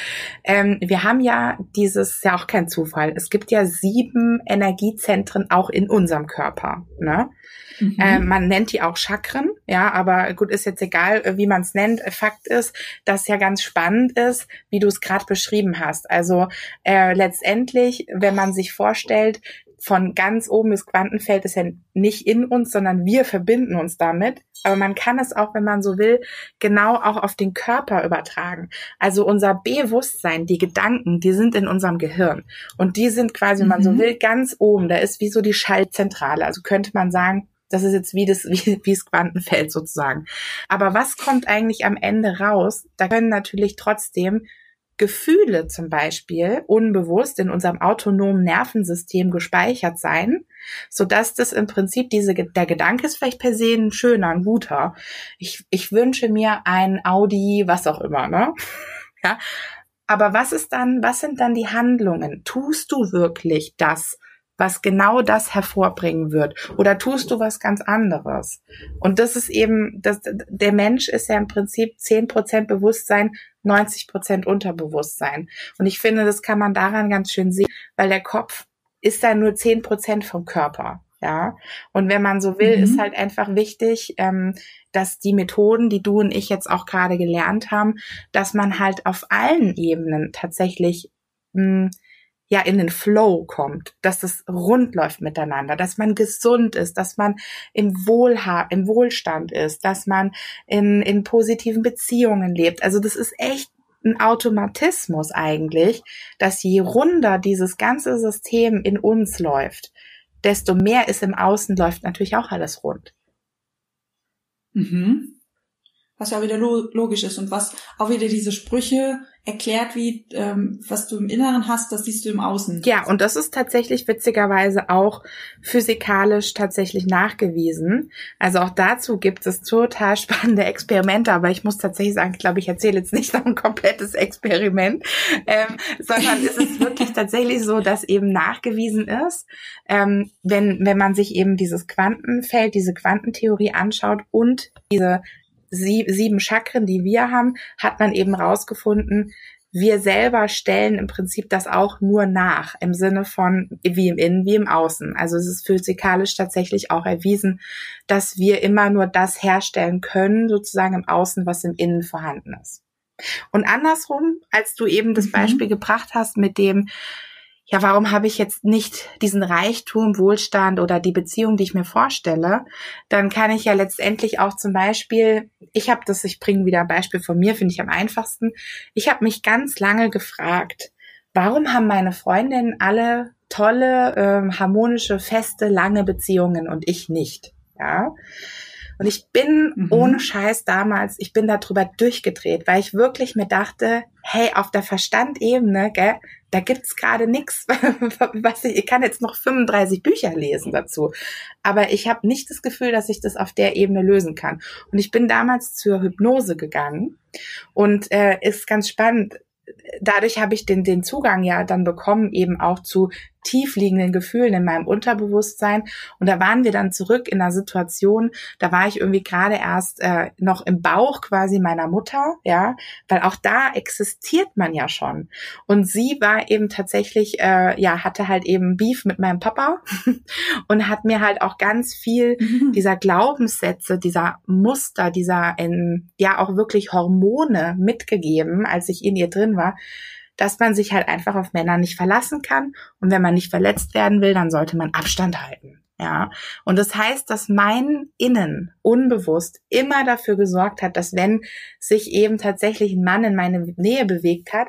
Ähm, wir haben ja dieses, ja auch kein Zufall. Es gibt ja sieben Energiezentren auch in unserem Körper. Ne? Mhm. Äh, man nennt die auch Chakren, ja, aber gut, ist jetzt egal, äh, wie man es nennt. Fakt ist, dass ja ganz spannend ist, wie du es gerade beschrieben hast. Also äh, letztendlich, wenn man sich vorstellt, von ganz oben das Quantenfeld ist ja nicht in uns, sondern wir verbinden uns damit. Aber man kann es auch, wenn man so will, genau auch auf den Körper übertragen. Also unser Bewusstsein, die Gedanken, die sind in unserem Gehirn. Und die sind quasi, wenn man so mhm. will, ganz oben. Da ist wie so die Schaltzentrale. Also könnte man sagen, das ist jetzt wie das, wie, wie das Quantenfeld sozusagen. Aber was kommt eigentlich am Ende raus? Da können natürlich trotzdem Gefühle zum Beispiel unbewusst in unserem autonomen Nervensystem gespeichert sein, so dass das im Prinzip diese, der Gedanke ist vielleicht per se ein schöner, ein guter. Ich, ich wünsche mir ein Audi, was auch immer, ne? ja. Aber was ist dann, was sind dann die Handlungen? Tust du wirklich das, was genau das hervorbringen wird? Oder tust du was ganz anderes? Und das ist eben, das, der Mensch ist ja im Prinzip zehn Prozent Bewusstsein, 90 Prozent Unterbewusstsein. Und ich finde, das kann man daran ganz schön sehen, weil der Kopf ist da nur zehn Prozent vom Körper. Ja, und wenn man so will, mhm. ist halt einfach wichtig, ähm, dass die Methoden, die du und ich jetzt auch gerade gelernt haben, dass man halt auf allen Ebenen tatsächlich mh, hm, ja in den Flow kommt, dass es rund läuft miteinander, dass man gesund ist, dass man im Wohlha im Wohlstand ist, dass man in, in positiven Beziehungen lebt. Also das ist echt ein Automatismus eigentlich, dass je runder dieses ganze System in uns läuft, desto mehr ist im Außen läuft natürlich auch alles rund. Mhm. Was ja wieder logisch ist und was auch wieder diese Sprüche erklärt, wie ähm, was du im Inneren hast, das siehst du im Außen. Ja, und das ist tatsächlich witzigerweise auch physikalisch tatsächlich nachgewiesen. Also auch dazu gibt es total spannende Experimente, aber ich muss tatsächlich sagen, ich glaube, ich erzähle jetzt nicht noch ein komplettes Experiment, ähm, sondern es ist wirklich tatsächlich so, dass eben nachgewiesen ist, ähm, wenn, wenn man sich eben dieses Quantenfeld, diese Quantentheorie anschaut und diese sieben Chakren, die wir haben, hat man eben rausgefunden, wir selber stellen im Prinzip das auch nur nach, im Sinne von wie im Innen, wie im Außen. Also es ist physikalisch tatsächlich auch erwiesen, dass wir immer nur das herstellen können, sozusagen im Außen, was im Innen vorhanden ist. Und andersrum, als du eben das mhm. Beispiel gebracht hast mit dem, ja, warum habe ich jetzt nicht diesen Reichtum, Wohlstand oder die Beziehung, die ich mir vorstelle, dann kann ich ja letztendlich auch zum Beispiel, ich habe das, ich bringe wieder ein Beispiel von mir, finde ich am einfachsten. Ich habe mich ganz lange gefragt, warum haben meine Freundinnen alle tolle, ähm, harmonische, feste, lange Beziehungen und ich nicht? Ja. Und ich bin mhm. ohne Scheiß damals, ich bin darüber durchgedreht, weil ich wirklich mir dachte, hey, auf der Verstandebene, gell, da gibt's gerade nichts, was ich, ich kann jetzt noch 35 Bücher lesen dazu, aber ich habe nicht das Gefühl, dass ich das auf der Ebene lösen kann. Und ich bin damals zur Hypnose gegangen und äh, ist ganz spannend dadurch habe ich den, den Zugang ja dann bekommen, eben auch zu tief liegenden Gefühlen in meinem Unterbewusstsein. Und da waren wir dann zurück in einer Situation, da war ich irgendwie gerade erst äh, noch im Bauch quasi meiner Mutter, ja, weil auch da existiert man ja schon. Und sie war eben tatsächlich, äh, ja, hatte halt eben Beef mit meinem Papa und hat mir halt auch ganz viel dieser Glaubenssätze, dieser Muster, dieser, in, ja, auch wirklich Hormone mitgegeben, als ich in ihr drin war, dass man sich halt einfach auf Männer nicht verlassen kann. Und wenn man nicht verletzt werden will, dann sollte man Abstand halten. Ja. Und das heißt, dass mein Innen unbewusst immer dafür gesorgt hat, dass wenn sich eben tatsächlich ein Mann in meine Nähe bewegt hat,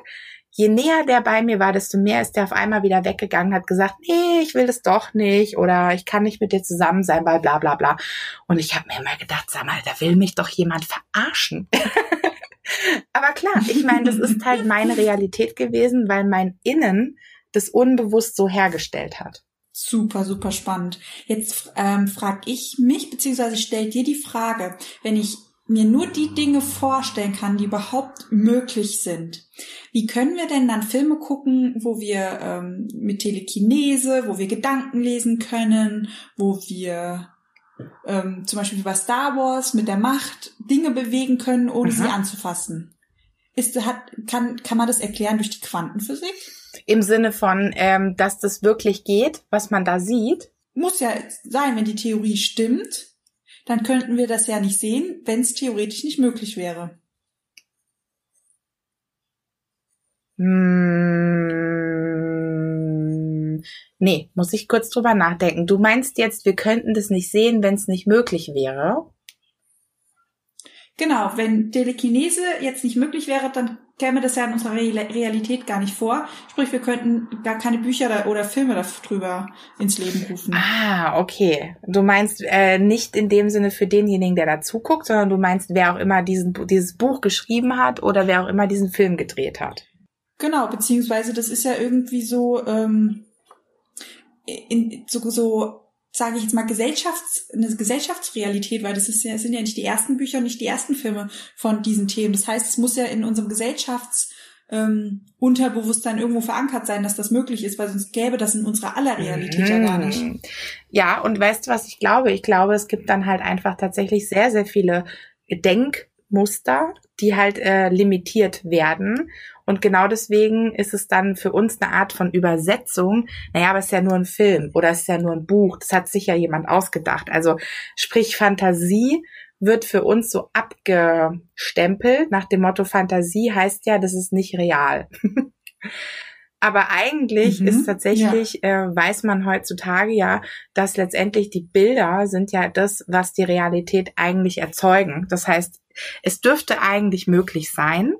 je näher der bei mir war, desto mehr ist der auf einmal wieder weggegangen, hat gesagt, nee, ich will das doch nicht oder ich kann nicht mit dir zusammen sein, weil bla bla bla. Und ich habe mir immer gedacht, sag mal, da will mich doch jemand verarschen. Aber klar, ich meine, das ist halt meine Realität gewesen, weil mein Innen das unbewusst so hergestellt hat. Super, super spannend. Jetzt ähm, frage ich mich, beziehungsweise stell dir die Frage, wenn ich mir nur die Dinge vorstellen kann, die überhaupt möglich sind. Wie können wir denn dann Filme gucken, wo wir ähm, mit Telekinese, wo wir Gedanken lesen können, wo wir ähm, zum Beispiel wie bei Star Wars mit der Macht Dinge bewegen können, ohne mhm. sie anzufassen. Ist, hat, kann, kann man das erklären durch die Quantenphysik? Im Sinne von, ähm, dass das wirklich geht, was man da sieht? Muss ja sein, wenn die Theorie stimmt, dann könnten wir das ja nicht sehen, wenn es theoretisch nicht möglich wäre. Hm, nee, muss ich kurz drüber nachdenken. Du meinst jetzt, wir könnten das nicht sehen, wenn es nicht möglich wäre? Genau, wenn Telekinese jetzt nicht möglich wäre, dann käme das ja in unserer Realität gar nicht vor. Sprich, wir könnten gar keine Bücher oder Filme darüber ins Leben rufen. Ah, okay. Du meinst äh, nicht in dem Sinne für denjenigen, der da zuguckt, sondern du meinst, wer auch immer diesen, dieses Buch geschrieben hat oder wer auch immer diesen Film gedreht hat. Genau, beziehungsweise das ist ja irgendwie so, ähm, in, so, so sage ich jetzt mal, Gesellschafts-, eine Gesellschaftsrealität, weil das ist ja, sind ja nicht die ersten Bücher und nicht die ersten Filme von diesen Themen. Das heißt, es muss ja in unserem Gesellschafts- ähm, Unterbewusstsein irgendwo verankert sein, dass das möglich ist, weil sonst gäbe das in unserer aller Realität mhm. ja gar nicht. Mhm. Ja, und weißt du, was ich glaube? Ich glaube, es gibt dann halt einfach tatsächlich sehr, sehr viele Denkmuster, die halt äh, limitiert werden und genau deswegen ist es dann für uns eine Art von Übersetzung. Naja, aber es ist ja nur ein Film oder es ist ja nur ein Buch. Das hat sich ja jemand ausgedacht. Also sprich Fantasie wird für uns so abgestempelt nach dem Motto Fantasie heißt ja, das ist nicht real. Aber eigentlich mhm, ist tatsächlich, ja. äh, weiß man heutzutage ja, dass letztendlich die Bilder sind ja das, was die Realität eigentlich erzeugen. Das heißt, es dürfte eigentlich möglich sein,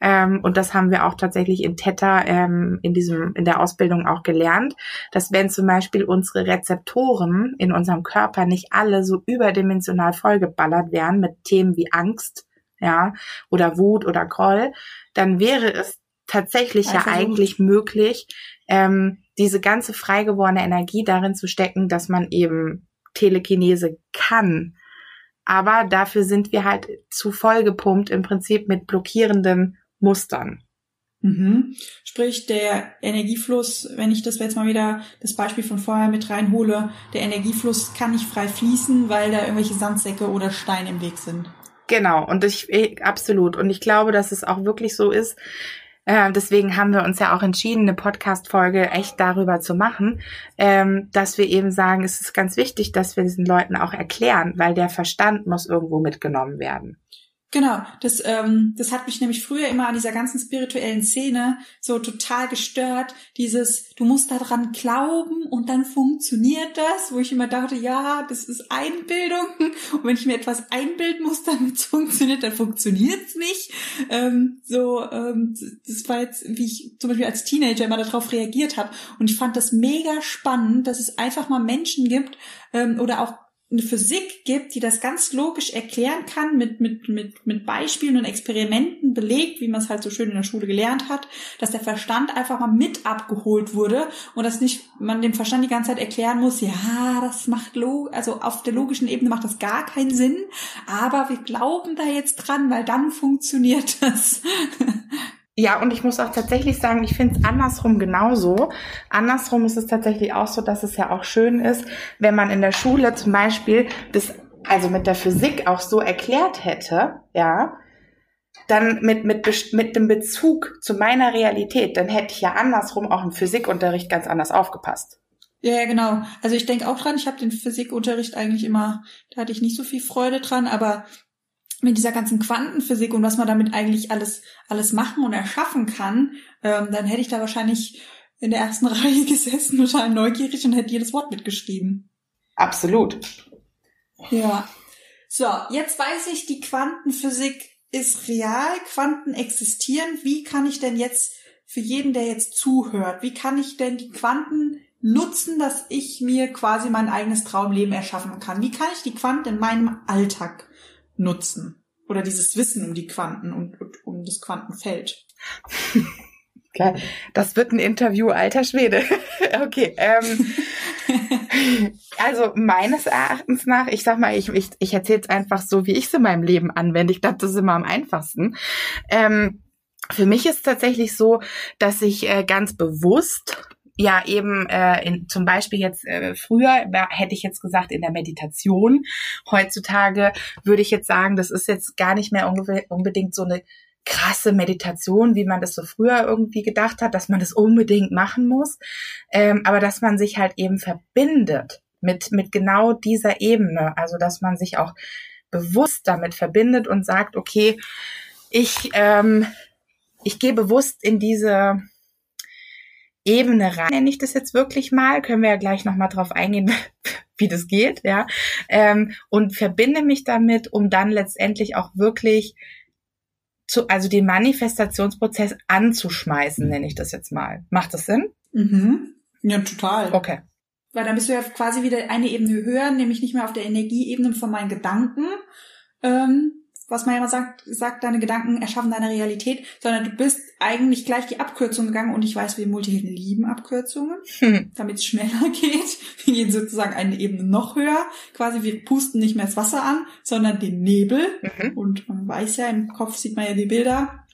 ähm, und das haben wir auch tatsächlich in Theta ähm, in diesem in der Ausbildung auch gelernt, dass wenn zum Beispiel unsere Rezeptoren in unserem Körper nicht alle so überdimensional vollgeballert wären mit Themen wie Angst, ja, oder Wut oder Groll, dann wäre es tatsächlich ja eigentlich möglich, ähm, diese ganze frei gewordene Energie darin zu stecken, dass man eben Telekinese kann. Aber dafür sind wir halt zu voll gepumpt im Prinzip mit blockierenden Mustern. Mhm. Sprich, der Energiefluss, wenn ich das jetzt mal wieder das Beispiel von vorher mit reinhole, der Energiefluss kann nicht frei fließen, weil da irgendwelche Sandsäcke oder Steine im Weg sind. Genau, und ich, absolut. Und ich glaube, dass es auch wirklich so ist, äh, deswegen haben wir uns ja auch entschieden, eine Podcast-Folge echt darüber zu machen, ähm, dass wir eben sagen, es ist ganz wichtig, dass wir diesen Leuten auch erklären, weil der Verstand muss irgendwo mitgenommen werden. Genau, das, ähm, das hat mich nämlich früher immer an dieser ganzen spirituellen Szene so total gestört. Dieses, du musst daran glauben und dann funktioniert das, wo ich immer dachte, ja, das ist Einbildung. Und wenn ich mir etwas einbilden muss, damit es funktioniert, dann funktioniert es nicht. Ähm, so, ähm, das war jetzt, wie ich zum Beispiel als Teenager immer darauf reagiert habe. Und ich fand das mega spannend, dass es einfach mal Menschen gibt ähm, oder auch eine Physik gibt, die das ganz logisch erklären kann, mit, mit, mit, mit Beispielen und Experimenten belegt, wie man es halt so schön in der Schule gelernt hat, dass der Verstand einfach mal mit abgeholt wurde und dass nicht man dem Verstand die ganze Zeit erklären muss, ja, das macht log also auf der logischen Ebene macht das gar keinen Sinn, aber wir glauben da jetzt dran, weil dann funktioniert das. Ja, und ich muss auch tatsächlich sagen, ich finde es andersrum genauso. Andersrum ist es tatsächlich auch so, dass es ja auch schön ist, wenn man in der Schule zum Beispiel das, also mit der Physik auch so erklärt hätte, ja, dann mit, mit, mit dem Bezug zu meiner Realität, dann hätte ich ja andersrum auch im Physikunterricht ganz anders aufgepasst. Ja, genau. Also ich denke auch dran, ich habe den Physikunterricht eigentlich immer, da hatte ich nicht so viel Freude dran, aber mit dieser ganzen Quantenphysik und was man damit eigentlich alles, alles machen und erschaffen kann, ähm, dann hätte ich da wahrscheinlich in der ersten Reihe gesessen, total neugierig und hätte jedes Wort mitgeschrieben. Absolut. Ja. So, jetzt weiß ich, die Quantenphysik ist real, Quanten existieren. Wie kann ich denn jetzt für jeden, der jetzt zuhört, wie kann ich denn die Quanten nutzen, dass ich mir quasi mein eigenes Traumleben erschaffen kann? Wie kann ich die Quanten in meinem Alltag nutzen. Oder dieses Wissen um die Quanten und, und um das Quantenfeld. Geil. Das wird ein Interview, alter Schwede. okay. Ähm, also meines Erachtens nach, ich sag mal, ich, ich, ich erzähle es einfach so, wie ich es in meinem Leben anwende. Ich glaube, das ist immer am einfachsten. Ähm, für mich ist es tatsächlich so, dass ich äh, ganz bewusst ja eben äh, in, zum Beispiel jetzt äh, früher hätte ich jetzt gesagt in der Meditation. Heutzutage würde ich jetzt sagen, das ist jetzt gar nicht mehr unbedingt so eine krasse Meditation, wie man das so früher irgendwie gedacht hat, dass man das unbedingt machen muss, ähm, aber dass man sich halt eben verbindet mit mit genau dieser Ebene, also dass man sich auch bewusst damit verbindet und sagt, okay, ich ähm, ich gehe bewusst in diese Ebene rein, nenne ich das jetzt wirklich mal, können wir ja gleich nochmal drauf eingehen, wie das geht, ja, ähm, und verbinde mich damit, um dann letztendlich auch wirklich zu, also den Manifestationsprozess anzuschmeißen, nenne ich das jetzt mal. Macht das Sinn? Mhm. Ja, total. Okay. Weil dann bist du ja quasi wieder eine Ebene höher, nämlich nicht mehr auf der Energieebene von meinen Gedanken, ähm, was man ja immer sagt, sagt, deine Gedanken erschaffen deine Realität, sondern du bist eigentlich gleich die Abkürzung gegangen und ich weiß, wir Multihelden lieben Abkürzungen, hm. damit es schneller geht. Wir gehen sozusagen eine Ebene noch höher. Quasi, wir pusten nicht mehr das Wasser an, sondern den Nebel. Mhm. Und man weiß ja, im Kopf sieht man ja die Bilder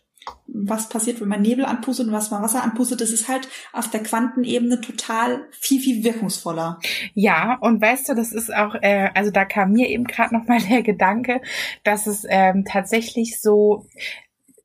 was passiert, wenn man Nebel anpustet und was man Wasser anpustet, das ist halt auf der Quantenebene total viel, viel wirkungsvoller. Ja, und weißt du, das ist auch, äh, also da kam mir eben gerade nochmal der Gedanke, dass es ähm, tatsächlich so,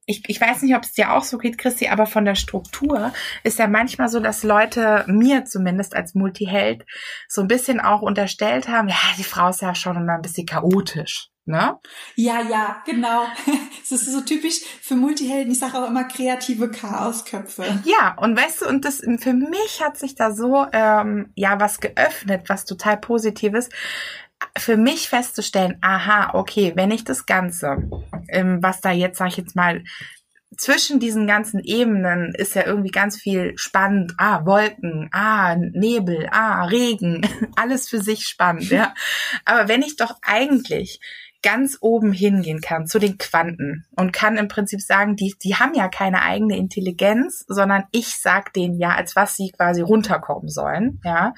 ich, ich weiß nicht, ob es dir auch so geht, Christi, aber von der Struktur ist ja manchmal so, dass Leute mir zumindest als Multiheld so ein bisschen auch unterstellt haben, ja, die Frau ist ja schon immer ein bisschen chaotisch. Ne? Ja, ja, genau. Das ist so typisch für Multihelden. Ich sage auch immer kreative Chaosköpfe. Ja, und weißt du, und das für mich hat sich da so ähm, ja was geöffnet, was total Positives. Für mich festzustellen, aha, okay, wenn ich das Ganze, ähm, was da jetzt, sag ich jetzt mal, zwischen diesen ganzen Ebenen ist ja irgendwie ganz viel spannend. Ah, Wolken, ah, Nebel, ah, Regen, alles für sich spannend, ja. Aber wenn ich doch eigentlich ganz oben hingehen kann zu den Quanten und kann im Prinzip sagen, die, die haben ja keine eigene Intelligenz, sondern ich sag denen ja, als was sie quasi runterkommen sollen, ja,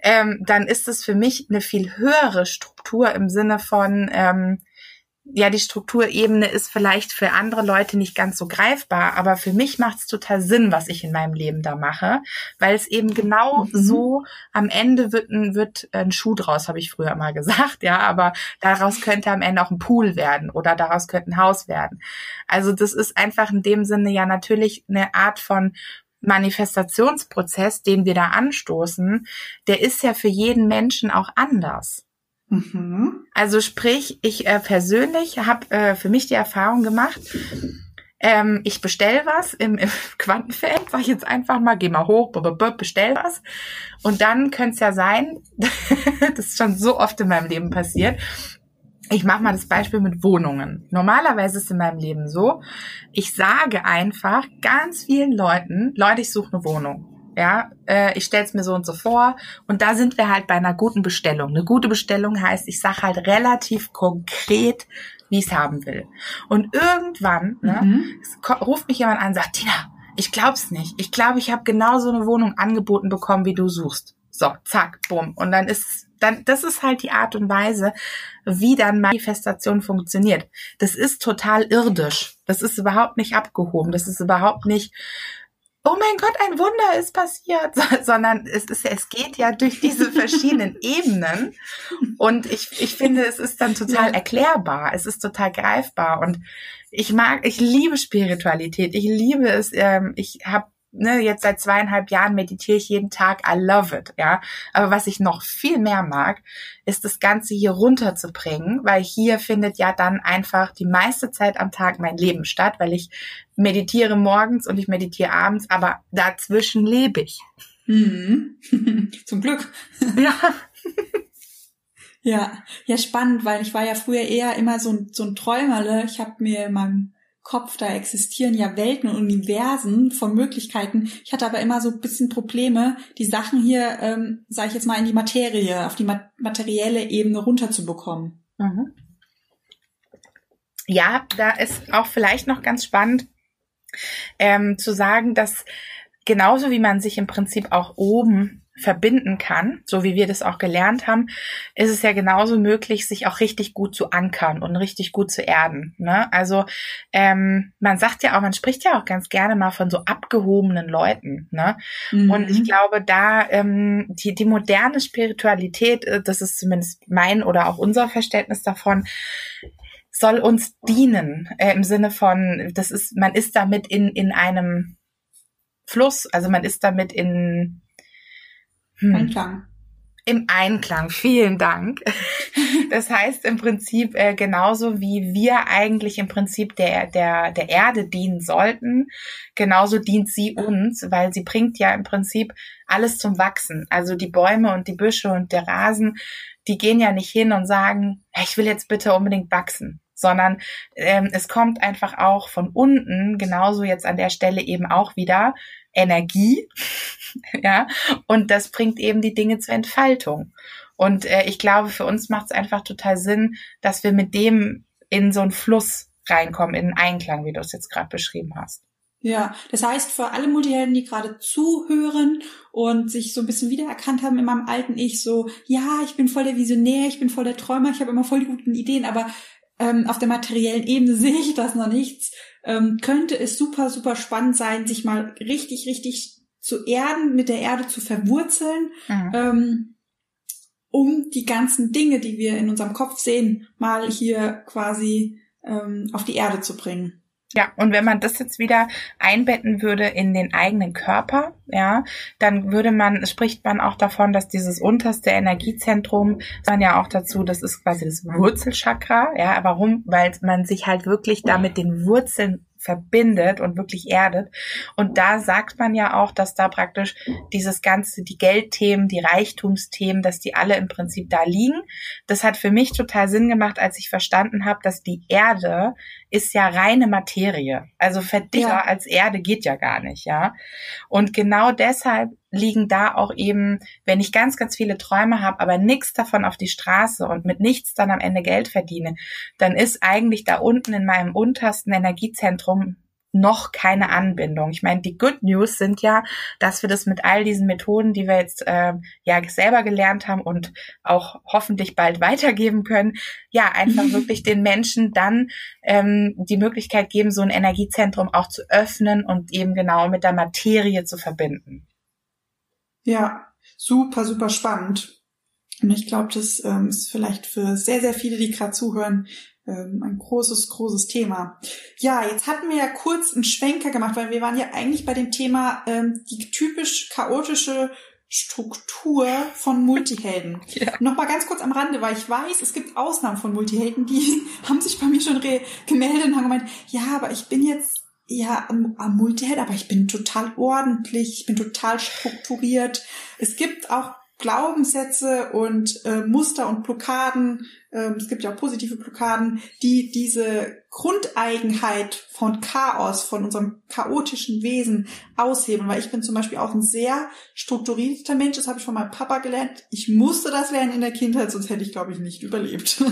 ähm, dann ist es für mich eine viel höhere Struktur im Sinne von, ähm, ja, die Strukturebene ist vielleicht für andere Leute nicht ganz so greifbar, aber für mich macht es total Sinn, was ich in meinem Leben da mache, weil es eben genau mhm. so am Ende wird ein, wird ein Schuh draus, habe ich früher mal gesagt, ja, aber daraus könnte am Ende auch ein Pool werden oder daraus könnte ein Haus werden. Also das ist einfach in dem Sinne ja natürlich eine Art von Manifestationsprozess, den wir da anstoßen, der ist ja für jeden Menschen auch anders. Mhm. Also sprich, ich äh, persönlich habe äh, für mich die Erfahrung gemacht, ähm, ich bestell was im, im Quantenfeld, sag ich jetzt einfach mal, geh mal hoch, bestell was. Und dann könnte es ja sein, das ist schon so oft in meinem Leben passiert, ich mache mal das Beispiel mit Wohnungen. Normalerweise ist es in meinem Leben so, ich sage einfach ganz vielen Leuten, Leute, ich suche eine Wohnung. Ja, äh, ich stelle es mir so und so vor. Und da sind wir halt bei einer guten Bestellung. Eine gute Bestellung heißt, ich sage halt relativ konkret, wie ich es haben will. Und irgendwann ne, mhm. ruft mich jemand an und sagt, Tina, ich glaub's nicht. Ich glaube, ich habe genau so eine Wohnung angeboten bekommen, wie du suchst. So, zack, bumm. Und dann ist dann, das ist halt die Art und Weise, wie dann Manifestation funktioniert. Das ist total irdisch. Das ist überhaupt nicht abgehoben. Das ist überhaupt nicht, oh mein Gott, ein Wunder ist passiert, sondern es ist, es geht ja durch diese verschiedenen Ebenen. Und ich, ich finde, es ist dann total erklärbar. Es ist total greifbar. Und ich mag, ich liebe Spiritualität. Ich liebe es. Ähm, ich habe ne, jetzt seit zweieinhalb Jahren meditiere ich jeden Tag. I love it, ja. Aber was ich noch viel mehr mag, ist das Ganze hier runterzubringen, weil hier findet ja dann einfach die meiste Zeit am Tag mein Leben statt, weil ich meditiere morgens und ich meditiere abends, aber dazwischen lebe ich. Mhm. Zum Glück. Ja. ja, ja, spannend, weil ich war ja früher eher immer so ein, so ein Träumerle. Ich habe mir in meinem Kopf, da existieren ja Welten und Universen von Möglichkeiten. Ich hatte aber immer so ein bisschen Probleme, die Sachen hier, ähm, sage ich jetzt mal, in die Materie, auf die materielle Ebene runterzubekommen. Mhm. Ja, da ist auch vielleicht noch ganz spannend ähm, zu sagen, dass genauso wie man sich im Prinzip auch oben verbinden kann, so wie wir das auch gelernt haben, ist es ja genauso möglich, sich auch richtig gut zu ankern und richtig gut zu erden. Ne? Also ähm, man sagt ja auch, man spricht ja auch ganz gerne mal von so abgehobenen Leuten. Ne? Mhm. Und ich glaube, da ähm, die, die moderne Spiritualität, äh, das ist zumindest mein oder auch unser Verständnis davon, soll uns dienen äh, im Sinne von, das ist, man ist damit in, in einem Fluss, also man ist damit in hm. Einklang. Im Einklang, vielen Dank. Das heißt im Prinzip äh, genauso wie wir eigentlich im Prinzip der, der, der Erde dienen sollten, genauso dient sie uns, weil sie bringt ja im Prinzip alles zum Wachsen. Also die Bäume und die Büsche und der Rasen, die gehen ja nicht hin und sagen, ich will jetzt bitte unbedingt wachsen, sondern ähm, es kommt einfach auch von unten, genauso jetzt an der Stelle eben auch wieder, Energie, ja, und das bringt eben die Dinge zur Entfaltung. Und äh, ich glaube, für uns macht es einfach total Sinn, dass wir mit dem in so einen Fluss reinkommen, in einen Einklang, wie du es jetzt gerade beschrieben hast. Ja, das heißt, für alle Multihelden, die gerade zuhören und sich so ein bisschen wiedererkannt haben in meinem alten Ich, so, ja, ich bin voll der Visionär, ich bin voll der Träumer, ich habe immer voll die guten Ideen, aber ähm, auf der materiellen Ebene sehe ich das noch nichts ähm, könnte es super, super spannend sein, sich mal richtig, richtig zu erden, mit der Erde zu verwurzeln, mhm. ähm, um die ganzen Dinge, die wir in unserem Kopf sehen, mal hier quasi ähm, auf die Erde zu bringen. Ja, und wenn man das jetzt wieder einbetten würde in den eigenen Körper, ja, dann würde man, spricht man auch davon, dass dieses unterste Energiezentrum, dann ja auch dazu, das ist quasi das Wurzelchakra, ja, warum? Weil man sich halt wirklich da mit den Wurzeln verbindet und wirklich erdet. Und da sagt man ja auch, dass da praktisch dieses ganze, die Geldthemen, die Reichtumsthemen, dass die alle im Prinzip da liegen. Das hat für mich total Sinn gemacht, als ich verstanden habe, dass die Erde ist ja reine Materie. Also verdichter ja. als Erde geht ja gar nicht, ja. Und genau deshalb liegen da auch eben, wenn ich ganz, ganz viele Träume habe, aber nichts davon auf die Straße und mit nichts dann am Ende Geld verdiene, dann ist eigentlich da unten in meinem untersten Energiezentrum noch keine Anbindung. Ich meine, die Good News sind ja, dass wir das mit all diesen Methoden, die wir jetzt äh, ja selber gelernt haben und auch hoffentlich bald weitergeben können, ja einfach wirklich den Menschen dann ähm, die Möglichkeit geben, so ein Energiezentrum auch zu öffnen und eben genau mit der Materie zu verbinden. Ja, super, super spannend. Und ich glaube, das ähm, ist vielleicht für sehr, sehr viele, die gerade zuhören, ein großes, großes Thema. Ja, jetzt hatten wir ja kurz einen Schwenker gemacht, weil wir waren ja eigentlich bei dem Thema ähm, die typisch chaotische Struktur von Multihelden. Ja. Nochmal ganz kurz am Rande, weil ich weiß, es gibt Ausnahmen von Multihelden, die haben sich bei mir schon gemeldet und haben gemeint, ja, aber ich bin jetzt ja am, am Multiheld, aber ich bin total ordentlich, ich bin total strukturiert. Es gibt auch Glaubenssätze und äh, Muster und Blockaden, ähm, es gibt ja auch positive Blockaden, die diese Grundeigenheit von Chaos, von unserem chaotischen Wesen aushebeln. Weil ich bin zum Beispiel auch ein sehr strukturierter Mensch, das habe ich von meinem Papa gelernt. Ich musste das lernen in der Kindheit, sonst hätte ich, glaube ich, nicht überlebt.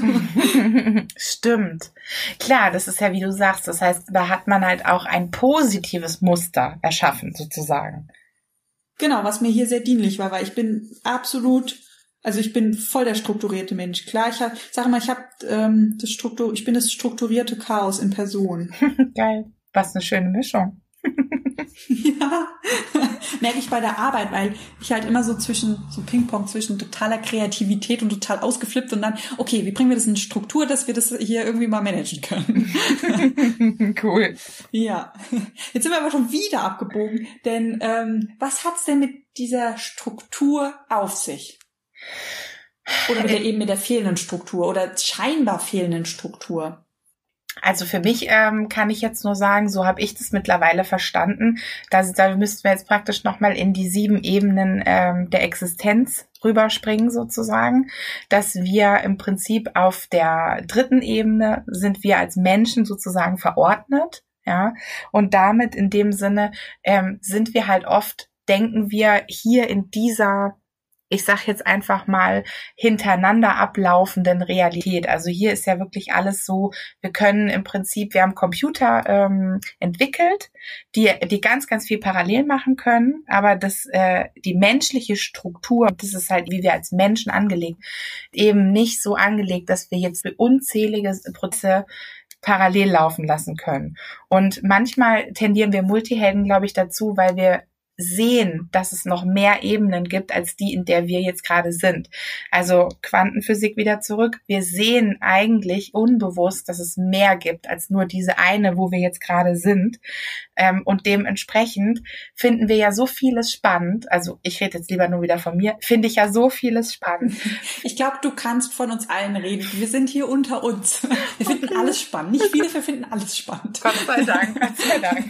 Stimmt. Klar, das ist ja, wie du sagst, das heißt, da hat man halt auch ein positives Muster erschaffen, sozusagen. Genau, was mir hier sehr dienlich war, weil ich bin absolut, also ich bin voll der strukturierte Mensch. Klar, ich habe, sag mal, ich habe ähm, das Struktur, ich bin das strukturierte Chaos in Person. Geil, was eine schöne Mischung. ja, merke ich bei der Arbeit, weil ich halt immer so zwischen, so Ping-Pong zwischen totaler Kreativität und total ausgeflippt und dann, okay, wie bringen wir das in Struktur, dass wir das hier irgendwie mal managen können? cool. Ja. Jetzt sind wir aber schon wieder abgebogen, denn ähm, was hat's denn mit dieser Struktur auf sich? Oder mit der, eben mit der fehlenden Struktur oder scheinbar fehlenden Struktur? Also für mich ähm, kann ich jetzt nur sagen, so habe ich das mittlerweile verstanden. dass, da müssten wir jetzt praktisch nochmal in die sieben Ebenen ähm, der Existenz rüberspringen sozusagen, dass wir im Prinzip auf der dritten Ebene sind wir als Menschen sozusagen verordnet, ja, und damit in dem Sinne ähm, sind wir halt oft, denken wir hier in dieser ich sag jetzt einfach mal, hintereinander ablaufenden Realität. Also hier ist ja wirklich alles so, wir können im Prinzip, wir haben Computer ähm, entwickelt, die, die ganz, ganz viel parallel machen können, aber das, äh, die menschliche Struktur, das ist halt, wie wir als Menschen angelegt, eben nicht so angelegt, dass wir jetzt unzählige Prozesse parallel laufen lassen können. Und manchmal tendieren wir Multihelden, glaube ich, dazu, weil wir sehen, dass es noch mehr Ebenen gibt als die, in der wir jetzt gerade sind. Also Quantenphysik wieder zurück. Wir sehen eigentlich unbewusst, dass es mehr gibt als nur diese eine, wo wir jetzt gerade sind. Ähm, und dementsprechend finden wir ja so vieles spannend. Also ich rede jetzt lieber nur wieder von mir. Finde ich ja so vieles spannend. Ich glaube, du kannst von uns allen reden. Wir sind hier unter uns. Wir finden okay. alles spannend. Nicht viele, wir finden alles spannend. Gott sei Dank, Gott sei Dank.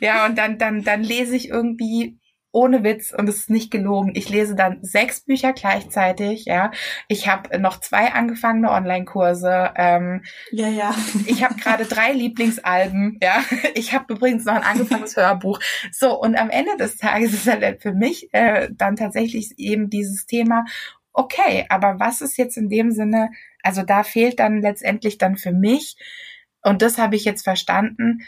Ja, und dann, dann, dann lese ich irgendwie ohne Witz und es ist nicht gelogen. Ich lese dann sechs Bücher gleichzeitig. Ja, ich habe noch zwei angefangene Online-Kurse. Ähm, ja, ja. ich habe gerade drei Lieblingsalben. Ja, ich habe übrigens noch ein angefangenes Hörbuch. So und am Ende des Tages ist halt für mich äh, dann tatsächlich eben dieses Thema. Okay, aber was ist jetzt in dem Sinne? Also da fehlt dann letztendlich dann für mich und das habe ich jetzt verstanden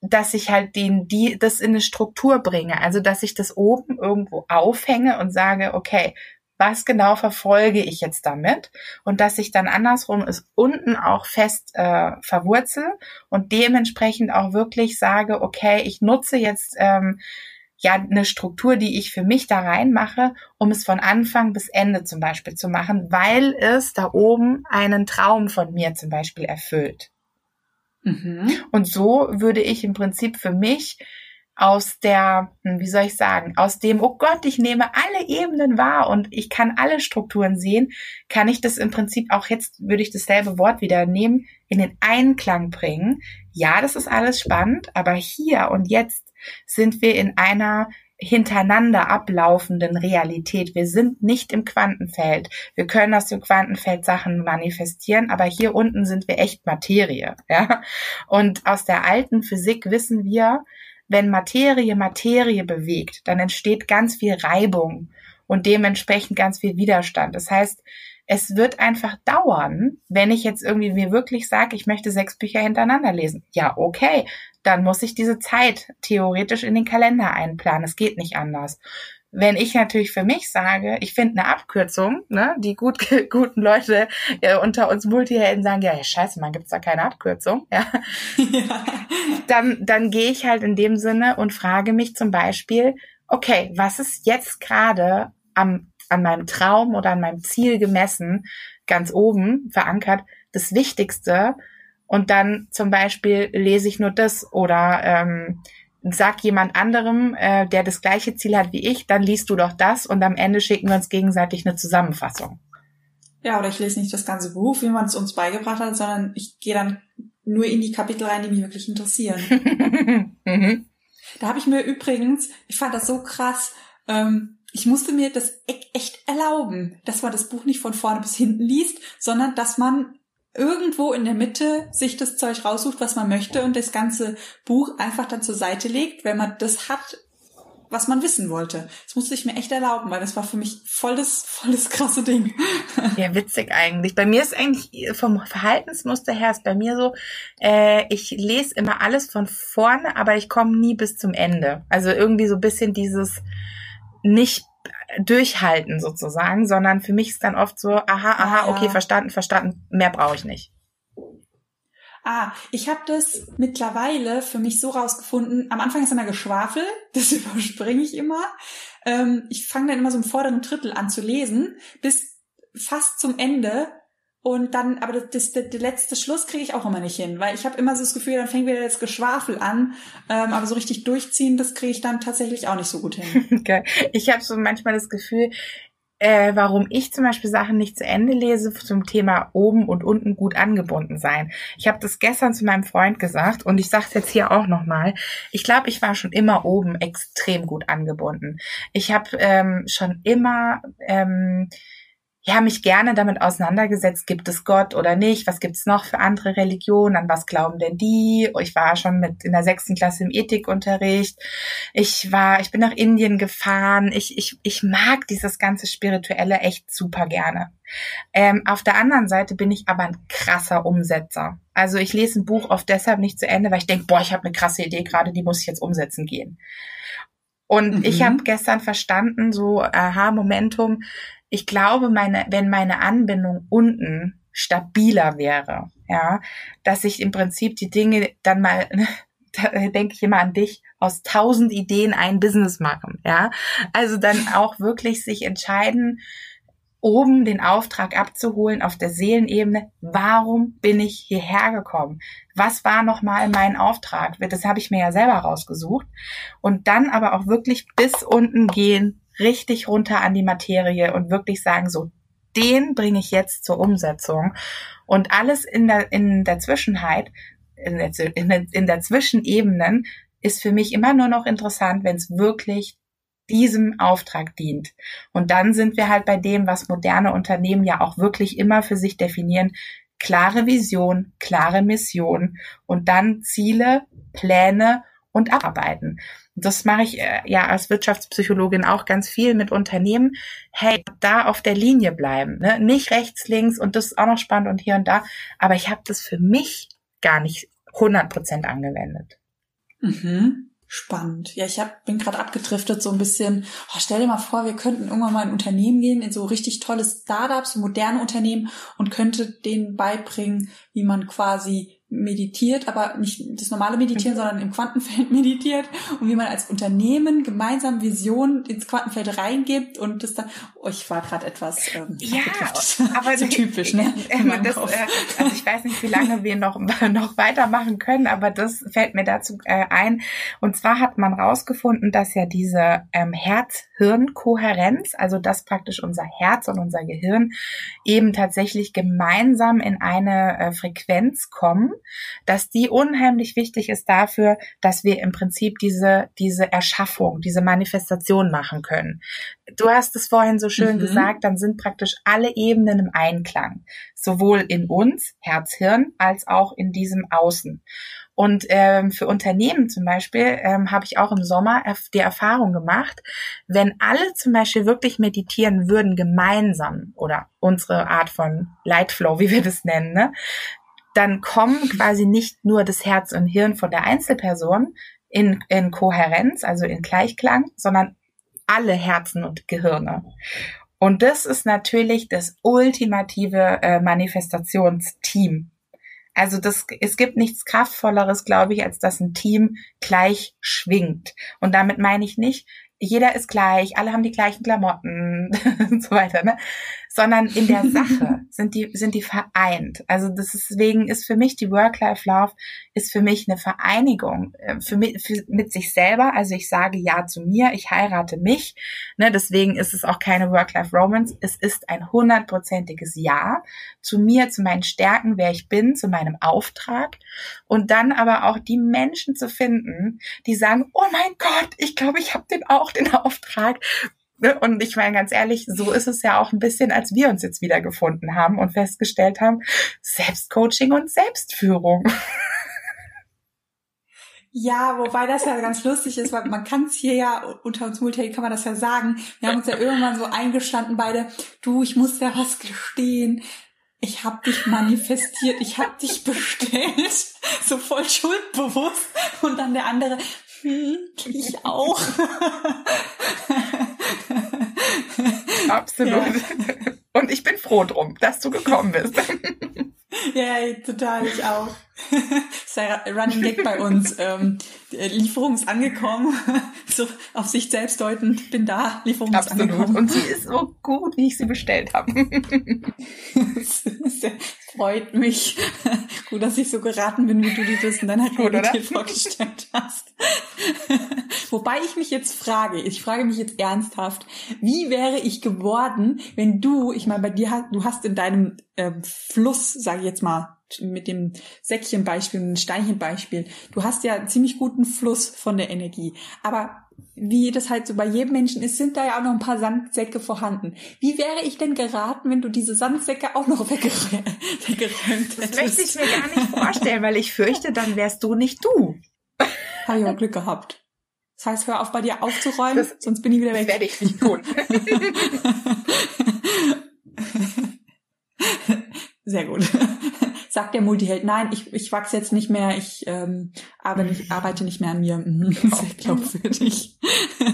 dass ich halt den, die, das in eine Struktur bringe. Also, dass ich das oben irgendwo aufhänge und sage, okay, was genau verfolge ich jetzt damit? Und dass ich dann andersrum es unten auch fest äh, verwurzel und dementsprechend auch wirklich sage, okay, ich nutze jetzt ähm, ja eine Struktur, die ich für mich da reinmache, um es von Anfang bis Ende zum Beispiel zu machen, weil es da oben einen Traum von mir zum Beispiel erfüllt. Mhm. Und so würde ich im Prinzip für mich aus der, hm, wie soll ich sagen, aus dem, oh Gott, ich nehme alle Ebenen wahr und ich kann alle Strukturen sehen, kann ich das im Prinzip auch jetzt, würde ich dasselbe Wort wieder nehmen, in den Einklang bringen. Ja, das ist alles spannend, aber hier und jetzt sind wir in einer hintereinander ablaufenden Realität. Wir sind nicht im Quantenfeld. Wir können aus dem Quantenfeld Sachen manifestieren, aber hier unten sind wir echt Materie. Ja? Und aus der alten Physik wissen wir, wenn Materie Materie bewegt, dann entsteht ganz viel Reibung und dementsprechend ganz viel Widerstand. Das heißt, es wird einfach dauern, wenn ich jetzt irgendwie mir wirklich sage, ich möchte sechs Bücher hintereinander lesen. Ja, okay, dann muss ich diese Zeit theoretisch in den Kalender einplanen. Es geht nicht anders. Wenn ich natürlich für mich sage, ich finde eine Abkürzung, ne, die gut, guten Leute äh, unter uns Multihelden sagen, ja, ja scheiße, man gibt's da keine Abkürzung, ja. ja. Dann, dann gehe ich halt in dem Sinne und frage mich zum Beispiel, okay, was ist jetzt gerade am, an meinem Traum oder an meinem Ziel gemessen, ganz oben verankert, das Wichtigste? Und dann zum Beispiel lese ich nur das oder ähm, sag jemand anderem, äh, der das gleiche Ziel hat wie ich, dann liest du doch das und am Ende schicken wir uns gegenseitig eine Zusammenfassung. Ja, oder ich lese nicht das ganze Buch, wie man es uns beigebracht hat, sondern ich gehe dann nur in die Kapitel rein, die mich wirklich interessieren. mhm. Da habe ich mir übrigens, ich fand das so krass, ähm, ich musste mir das echt erlauben, dass man das Buch nicht von vorne bis hinten liest, sondern dass man irgendwo in der Mitte sich das Zeug raussucht, was man möchte und das ganze Buch einfach dann zur Seite legt, wenn man das hat, was man wissen wollte. Das musste ich mir echt erlauben, weil das war für mich voll das, voll das krasse Ding. Ja, witzig eigentlich. Bei mir ist eigentlich vom Verhaltensmuster her ist bei mir so, äh, ich lese immer alles von vorne, aber ich komme nie bis zum Ende. Also irgendwie so bisschen dieses nicht durchhalten sozusagen, sondern für mich ist dann oft so, aha, aha, ah, okay, verstanden, verstanden, mehr brauche ich nicht. Ah, ich habe das mittlerweile für mich so rausgefunden. Am Anfang ist immer Geschwafel, das überspringe ich immer. Ähm, ich fange dann immer so im vorderen Drittel an zu lesen, bis fast zum Ende und dann, aber das, das, der letzte Schluss kriege ich auch immer nicht hin, weil ich habe immer so das Gefühl, dann fängt wieder das Geschwafel an, ähm, aber so richtig durchziehen, das kriege ich dann tatsächlich auch nicht so gut hin. Okay. Ich habe so manchmal das Gefühl, äh, warum ich zum Beispiel Sachen nicht zu Ende lese zum Thema oben und unten gut angebunden sein. Ich habe das gestern zu meinem Freund gesagt und ich sage es jetzt hier auch nochmal. Ich glaube, ich war schon immer oben extrem gut angebunden. Ich habe ähm, schon immer ähm, ja, mich gerne damit auseinandergesetzt, gibt es Gott oder nicht, was gibt's noch für andere Religionen, an was glauben denn die? Ich war schon mit in der sechsten Klasse im Ethikunterricht. Ich war, ich bin nach Indien gefahren. Ich, ich, ich mag dieses ganze Spirituelle echt super gerne. Ähm, auf der anderen Seite bin ich aber ein krasser Umsetzer. Also ich lese ein Buch oft deshalb nicht zu Ende, weil ich denke, boah, ich habe eine krasse Idee gerade, die muss ich jetzt umsetzen gehen. Und mhm. ich habe gestern verstanden, so aha, Momentum, ich glaube, meine, wenn meine Anbindung unten stabiler wäre, ja, dass ich im Prinzip die Dinge dann mal, da denke ich immer an dich, aus tausend Ideen ein Business machen, ja. Also dann auch wirklich sich entscheiden, oben den Auftrag abzuholen auf der Seelenebene. Warum bin ich hierher gekommen? Was war nochmal mein Auftrag? Das habe ich mir ja selber rausgesucht. Und dann aber auch wirklich bis unten gehen, richtig runter an die Materie und wirklich sagen, so, den bringe ich jetzt zur Umsetzung. Und alles in der, in der Zwischenheit, in der, in der, in der Zwischenebenen ist für mich immer nur noch interessant, wenn es wirklich diesem Auftrag dient. Und dann sind wir halt bei dem, was moderne Unternehmen ja auch wirklich immer für sich definieren. Klare Vision, klare Mission und dann Ziele, Pläne und Abarbeiten das mache ich äh, ja als Wirtschaftspsychologin auch ganz viel mit Unternehmen. Hey, da auf der Linie bleiben, ne? nicht rechts, links und das ist auch noch spannend und hier und da. Aber ich habe das für mich gar nicht 100 Prozent angewendet. Mhm. Spannend. Ja, ich hab, bin gerade abgedriftet so ein bisschen. Oh, stell dir mal vor, wir könnten irgendwann mal in Unternehmen gehen, in so richtig tolle Startups, moderne Unternehmen und könnte denen beibringen, wie man quasi meditiert, aber nicht das normale Meditieren, mhm. sondern im Quantenfeld meditiert und wie man als Unternehmen gemeinsam Visionen ins Quantenfeld reingibt und das dann, oh, ich war gerade etwas ähm, ja, aber so typisch, ne? Das, äh, also ich weiß nicht, wie lange wir noch noch weitermachen können, aber das fällt mir dazu äh, ein. Und zwar hat man rausgefunden, dass ja diese ähm, Herz-Hirn-Kohärenz, also dass praktisch unser Herz und unser Gehirn eben tatsächlich gemeinsam in eine äh, Frequenz kommen dass die unheimlich wichtig ist dafür, dass wir im Prinzip diese, diese Erschaffung, diese Manifestation machen können. Du hast es vorhin so schön mhm. gesagt, dann sind praktisch alle Ebenen im Einklang. Sowohl in uns, Herz, Hirn, als auch in diesem Außen. Und ähm, für Unternehmen zum Beispiel ähm, habe ich auch im Sommer die Erfahrung gemacht, wenn alle zum Beispiel wirklich meditieren würden gemeinsam oder unsere Art von Lightflow, wie wir das nennen, ne, dann kommen quasi nicht nur das Herz und Hirn von der Einzelperson in, in Kohärenz, also in Gleichklang, sondern alle Herzen und Gehirne. Und das ist natürlich das ultimative äh, Manifestationsteam. Also das, es gibt nichts Kraftvolleres, glaube ich, als dass ein Team gleich schwingt. Und damit meine ich nicht, jeder ist gleich, alle haben die gleichen Klamotten und so weiter, ne? Sondern in der Sache sind die, sind die vereint. Also deswegen ist für mich die Work-Life-Love ist für mich eine Vereinigung äh, für mich, für, mit sich selber. Also ich sage Ja zu mir, ich heirate mich. Ne? Deswegen ist es auch keine Work-Life-Romance. Es ist ein hundertprozentiges Ja zu mir, zu meinen Stärken, wer ich bin, zu meinem Auftrag. Und dann aber auch die Menschen zu finden, die sagen, oh mein Gott, ich glaube, ich habe den auch den Auftrag. Ne? Und ich meine ganz ehrlich, so ist es ja auch ein bisschen, als wir uns jetzt wieder gefunden haben und festgestellt haben, Selbstcoaching und Selbstführung. Ja, wobei das ja ganz lustig ist, weil man kann es hier ja, unter uns Multi kann man das ja sagen. Wir haben uns ja irgendwann so eingestanden beide, du, ich muss ja was gestehen. Ich hab dich manifestiert, ich hab dich bestellt, so voll schuldbewusst. Und dann der andere, hm, ich auch. Absolut. Ja. Und ich bin froh drum, dass du gekommen bist. Ja, total, ich auch. ist ja Running Gag bei uns. Ähm, Lieferung ist angekommen. so auf sich selbst deuten, bin da, Lieferung Absolut. ist angekommen. Und sie ist so gut, wie ich sie bestellt habe. freut mich. gut, dass ich so geraten bin, wie du dir das in deiner Realität vorgestellt hast. Wobei ich mich jetzt frage, ich frage mich jetzt ernsthaft, wie wäre ich geworden, wenn du, ich meine, bei dir, du hast in deinem ähm, Fluss, sage ich jetzt mal, mit dem Säckchenbeispiel, mit dem Steinchenbeispiel, du hast ja einen ziemlich guten Fluss von der Energie. Aber wie das halt so bei jedem Menschen ist, sind da ja auch noch ein paar Sandsäcke vorhanden. Wie wäre ich denn geraten, wenn du diese Sandsäcke auch noch weggeräumt hättest? Das möchte ich mir gar nicht vorstellen, weil ich fürchte, dann wärst du nicht du. Habe ich auch Glück gehabt. Das heißt, hör auf bei dir aufzuräumen, das, sonst bin ich wieder weg. Das werde ich nicht tun. Sehr gut. Sagt der Multiheld, nein, ich, ich wachse jetzt nicht mehr, ich ähm, arbeite, nicht, arbeite nicht mehr an mir. Mhm, sehr glaubwürdig.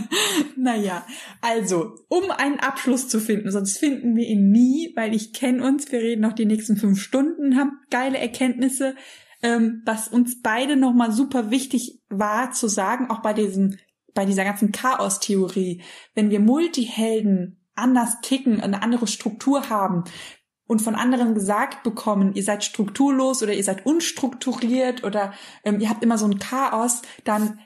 naja, also, um einen Abschluss zu finden, sonst finden wir ihn nie, weil ich kenne uns, wir reden noch die nächsten fünf Stunden, haben geile Erkenntnisse, ähm, was uns beide nochmal super wichtig war zu sagen, auch bei diesem, bei dieser ganzen Chaos-Theorie, wenn wir Multihelden anders ticken, eine andere Struktur haben, und von anderen gesagt bekommen, ihr seid strukturlos oder ihr seid unstrukturiert oder ähm, ihr habt immer so ein Chaos, dann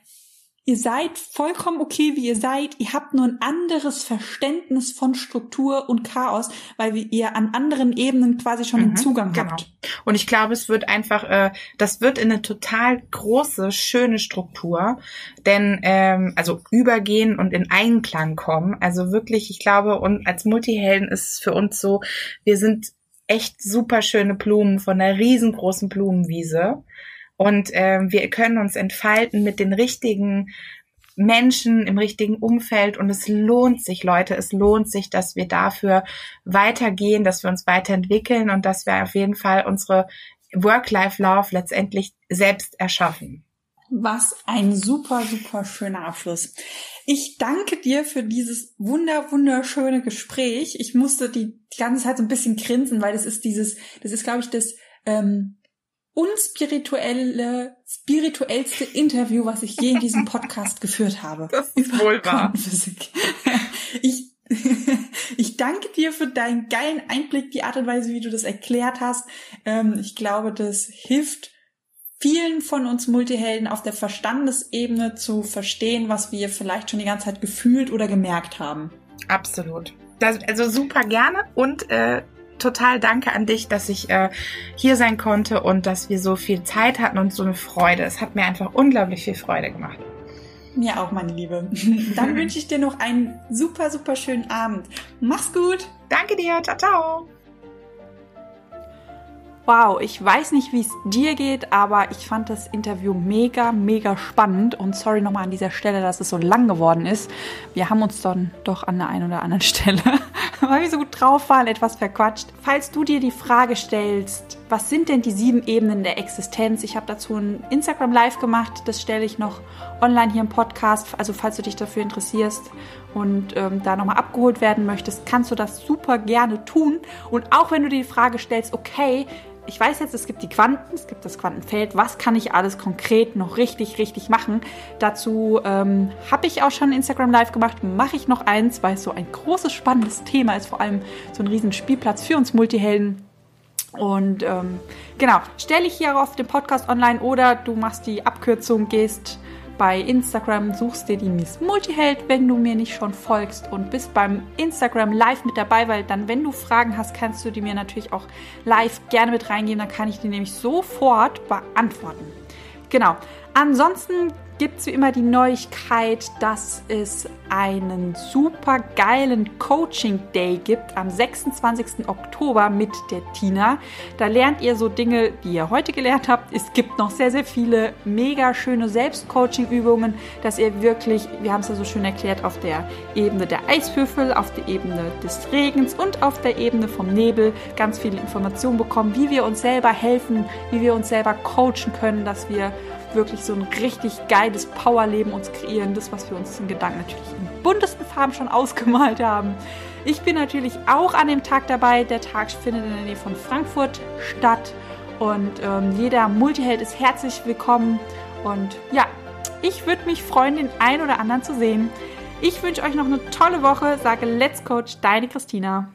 ihr seid vollkommen okay, wie ihr seid. Ihr habt nur ein anderes Verständnis von Struktur und Chaos, weil ihr an anderen Ebenen quasi schon mhm, einen Zugang genau. habt. Und ich glaube, es wird einfach, äh, das wird in eine total große, schöne Struktur, denn ähm, also übergehen und in Einklang kommen. Also wirklich, ich glaube, und als Multihelden ist es für uns so, wir sind echt super schöne Blumen von einer riesengroßen Blumenwiese und äh, wir können uns entfalten mit den richtigen Menschen im richtigen Umfeld und es lohnt sich, Leute, es lohnt sich, dass wir dafür weitergehen, dass wir uns weiterentwickeln und dass wir auf jeden Fall unsere Work-Life-Love letztendlich selbst erschaffen. Was ein super, super schöner Abschluss. Ich danke dir für dieses wunder, wunderschöne Gespräch. Ich musste die, ganze Zeit so ein bisschen grinsen, weil das ist dieses, das ist, glaube ich, das ähm, unspirituelle, spirituellste Interview, was ich je in diesem Podcast geführt habe. Das ist wohl wahr. Ich, ich danke dir für deinen geilen Einblick, die Art und Weise, wie du das erklärt hast. Ähm, ich glaube, das hilft vielen von uns Multihelden auf der Verstandesebene zu verstehen, was wir vielleicht schon die ganze Zeit gefühlt oder gemerkt haben. Absolut. Das, also super gerne und äh, total danke an dich, dass ich äh, hier sein konnte und dass wir so viel Zeit hatten und so eine Freude. Es hat mir einfach unglaublich viel Freude gemacht. Mir auch, meine Liebe. Dann wünsche ich dir noch einen super, super schönen Abend. Mach's gut. Danke dir. Ciao, ciao. Wow, ich weiß nicht, wie es dir geht, aber ich fand das Interview mega, mega spannend. Und sorry nochmal an dieser Stelle, dass es so lang geworden ist. Wir haben uns dann doch an der einen oder anderen Stelle, weil wir so gut drauf waren, etwas verquatscht. Falls du dir die Frage stellst, was sind denn die sieben Ebenen der Existenz? Ich habe dazu ein Instagram Live gemacht, das stelle ich noch online hier im Podcast. Also falls du dich dafür interessierst und ähm, da nochmal abgeholt werden möchtest, kannst du das super gerne tun. Und auch wenn du dir die Frage stellst, okay, ich weiß jetzt, es gibt die Quanten, es gibt das Quantenfeld. Was kann ich alles konkret noch richtig, richtig machen? Dazu ähm, habe ich auch schon Instagram Live gemacht, mache ich noch eins, weil es so ein großes, spannendes Thema ist, vor allem so ein riesen Spielplatz für uns Multihelden. Und ähm, genau, stelle ich hier auf dem Podcast online oder du machst die Abkürzung, gehst bei Instagram, suchst dir die Miss Multiheld, wenn du mir nicht schon folgst und bist beim Instagram live mit dabei, weil dann, wenn du Fragen hast, kannst du die mir natürlich auch live gerne mit reingeben. Dann kann ich die nämlich sofort beantworten. Genau. Ansonsten gibt es wie immer die Neuigkeit, dass es einen super geilen Coaching Day gibt am 26. Oktober mit der Tina. Da lernt ihr so Dinge, die ihr heute gelernt habt. Es gibt noch sehr, sehr viele mega schöne Selbstcoaching-Übungen, dass ihr wirklich, wir haben es ja so schön erklärt, auf der Ebene der Eiswürfel, auf der Ebene des Regens und auf der Ebene vom Nebel ganz viele Informationen bekommen, wie wir uns selber helfen, wie wir uns selber coachen können, dass wir wirklich so ein richtig geiles Powerleben uns kreieren. Das, was wir uns in Gedanken natürlich in buntesten Farben schon ausgemalt haben. Ich bin natürlich auch an dem Tag dabei. Der Tag findet in der Nähe von Frankfurt statt. Und ähm, jeder Multiheld ist herzlich willkommen. Und ja, ich würde mich freuen, den einen oder anderen zu sehen. Ich wünsche euch noch eine tolle Woche. Sage Let's Coach, deine Christina.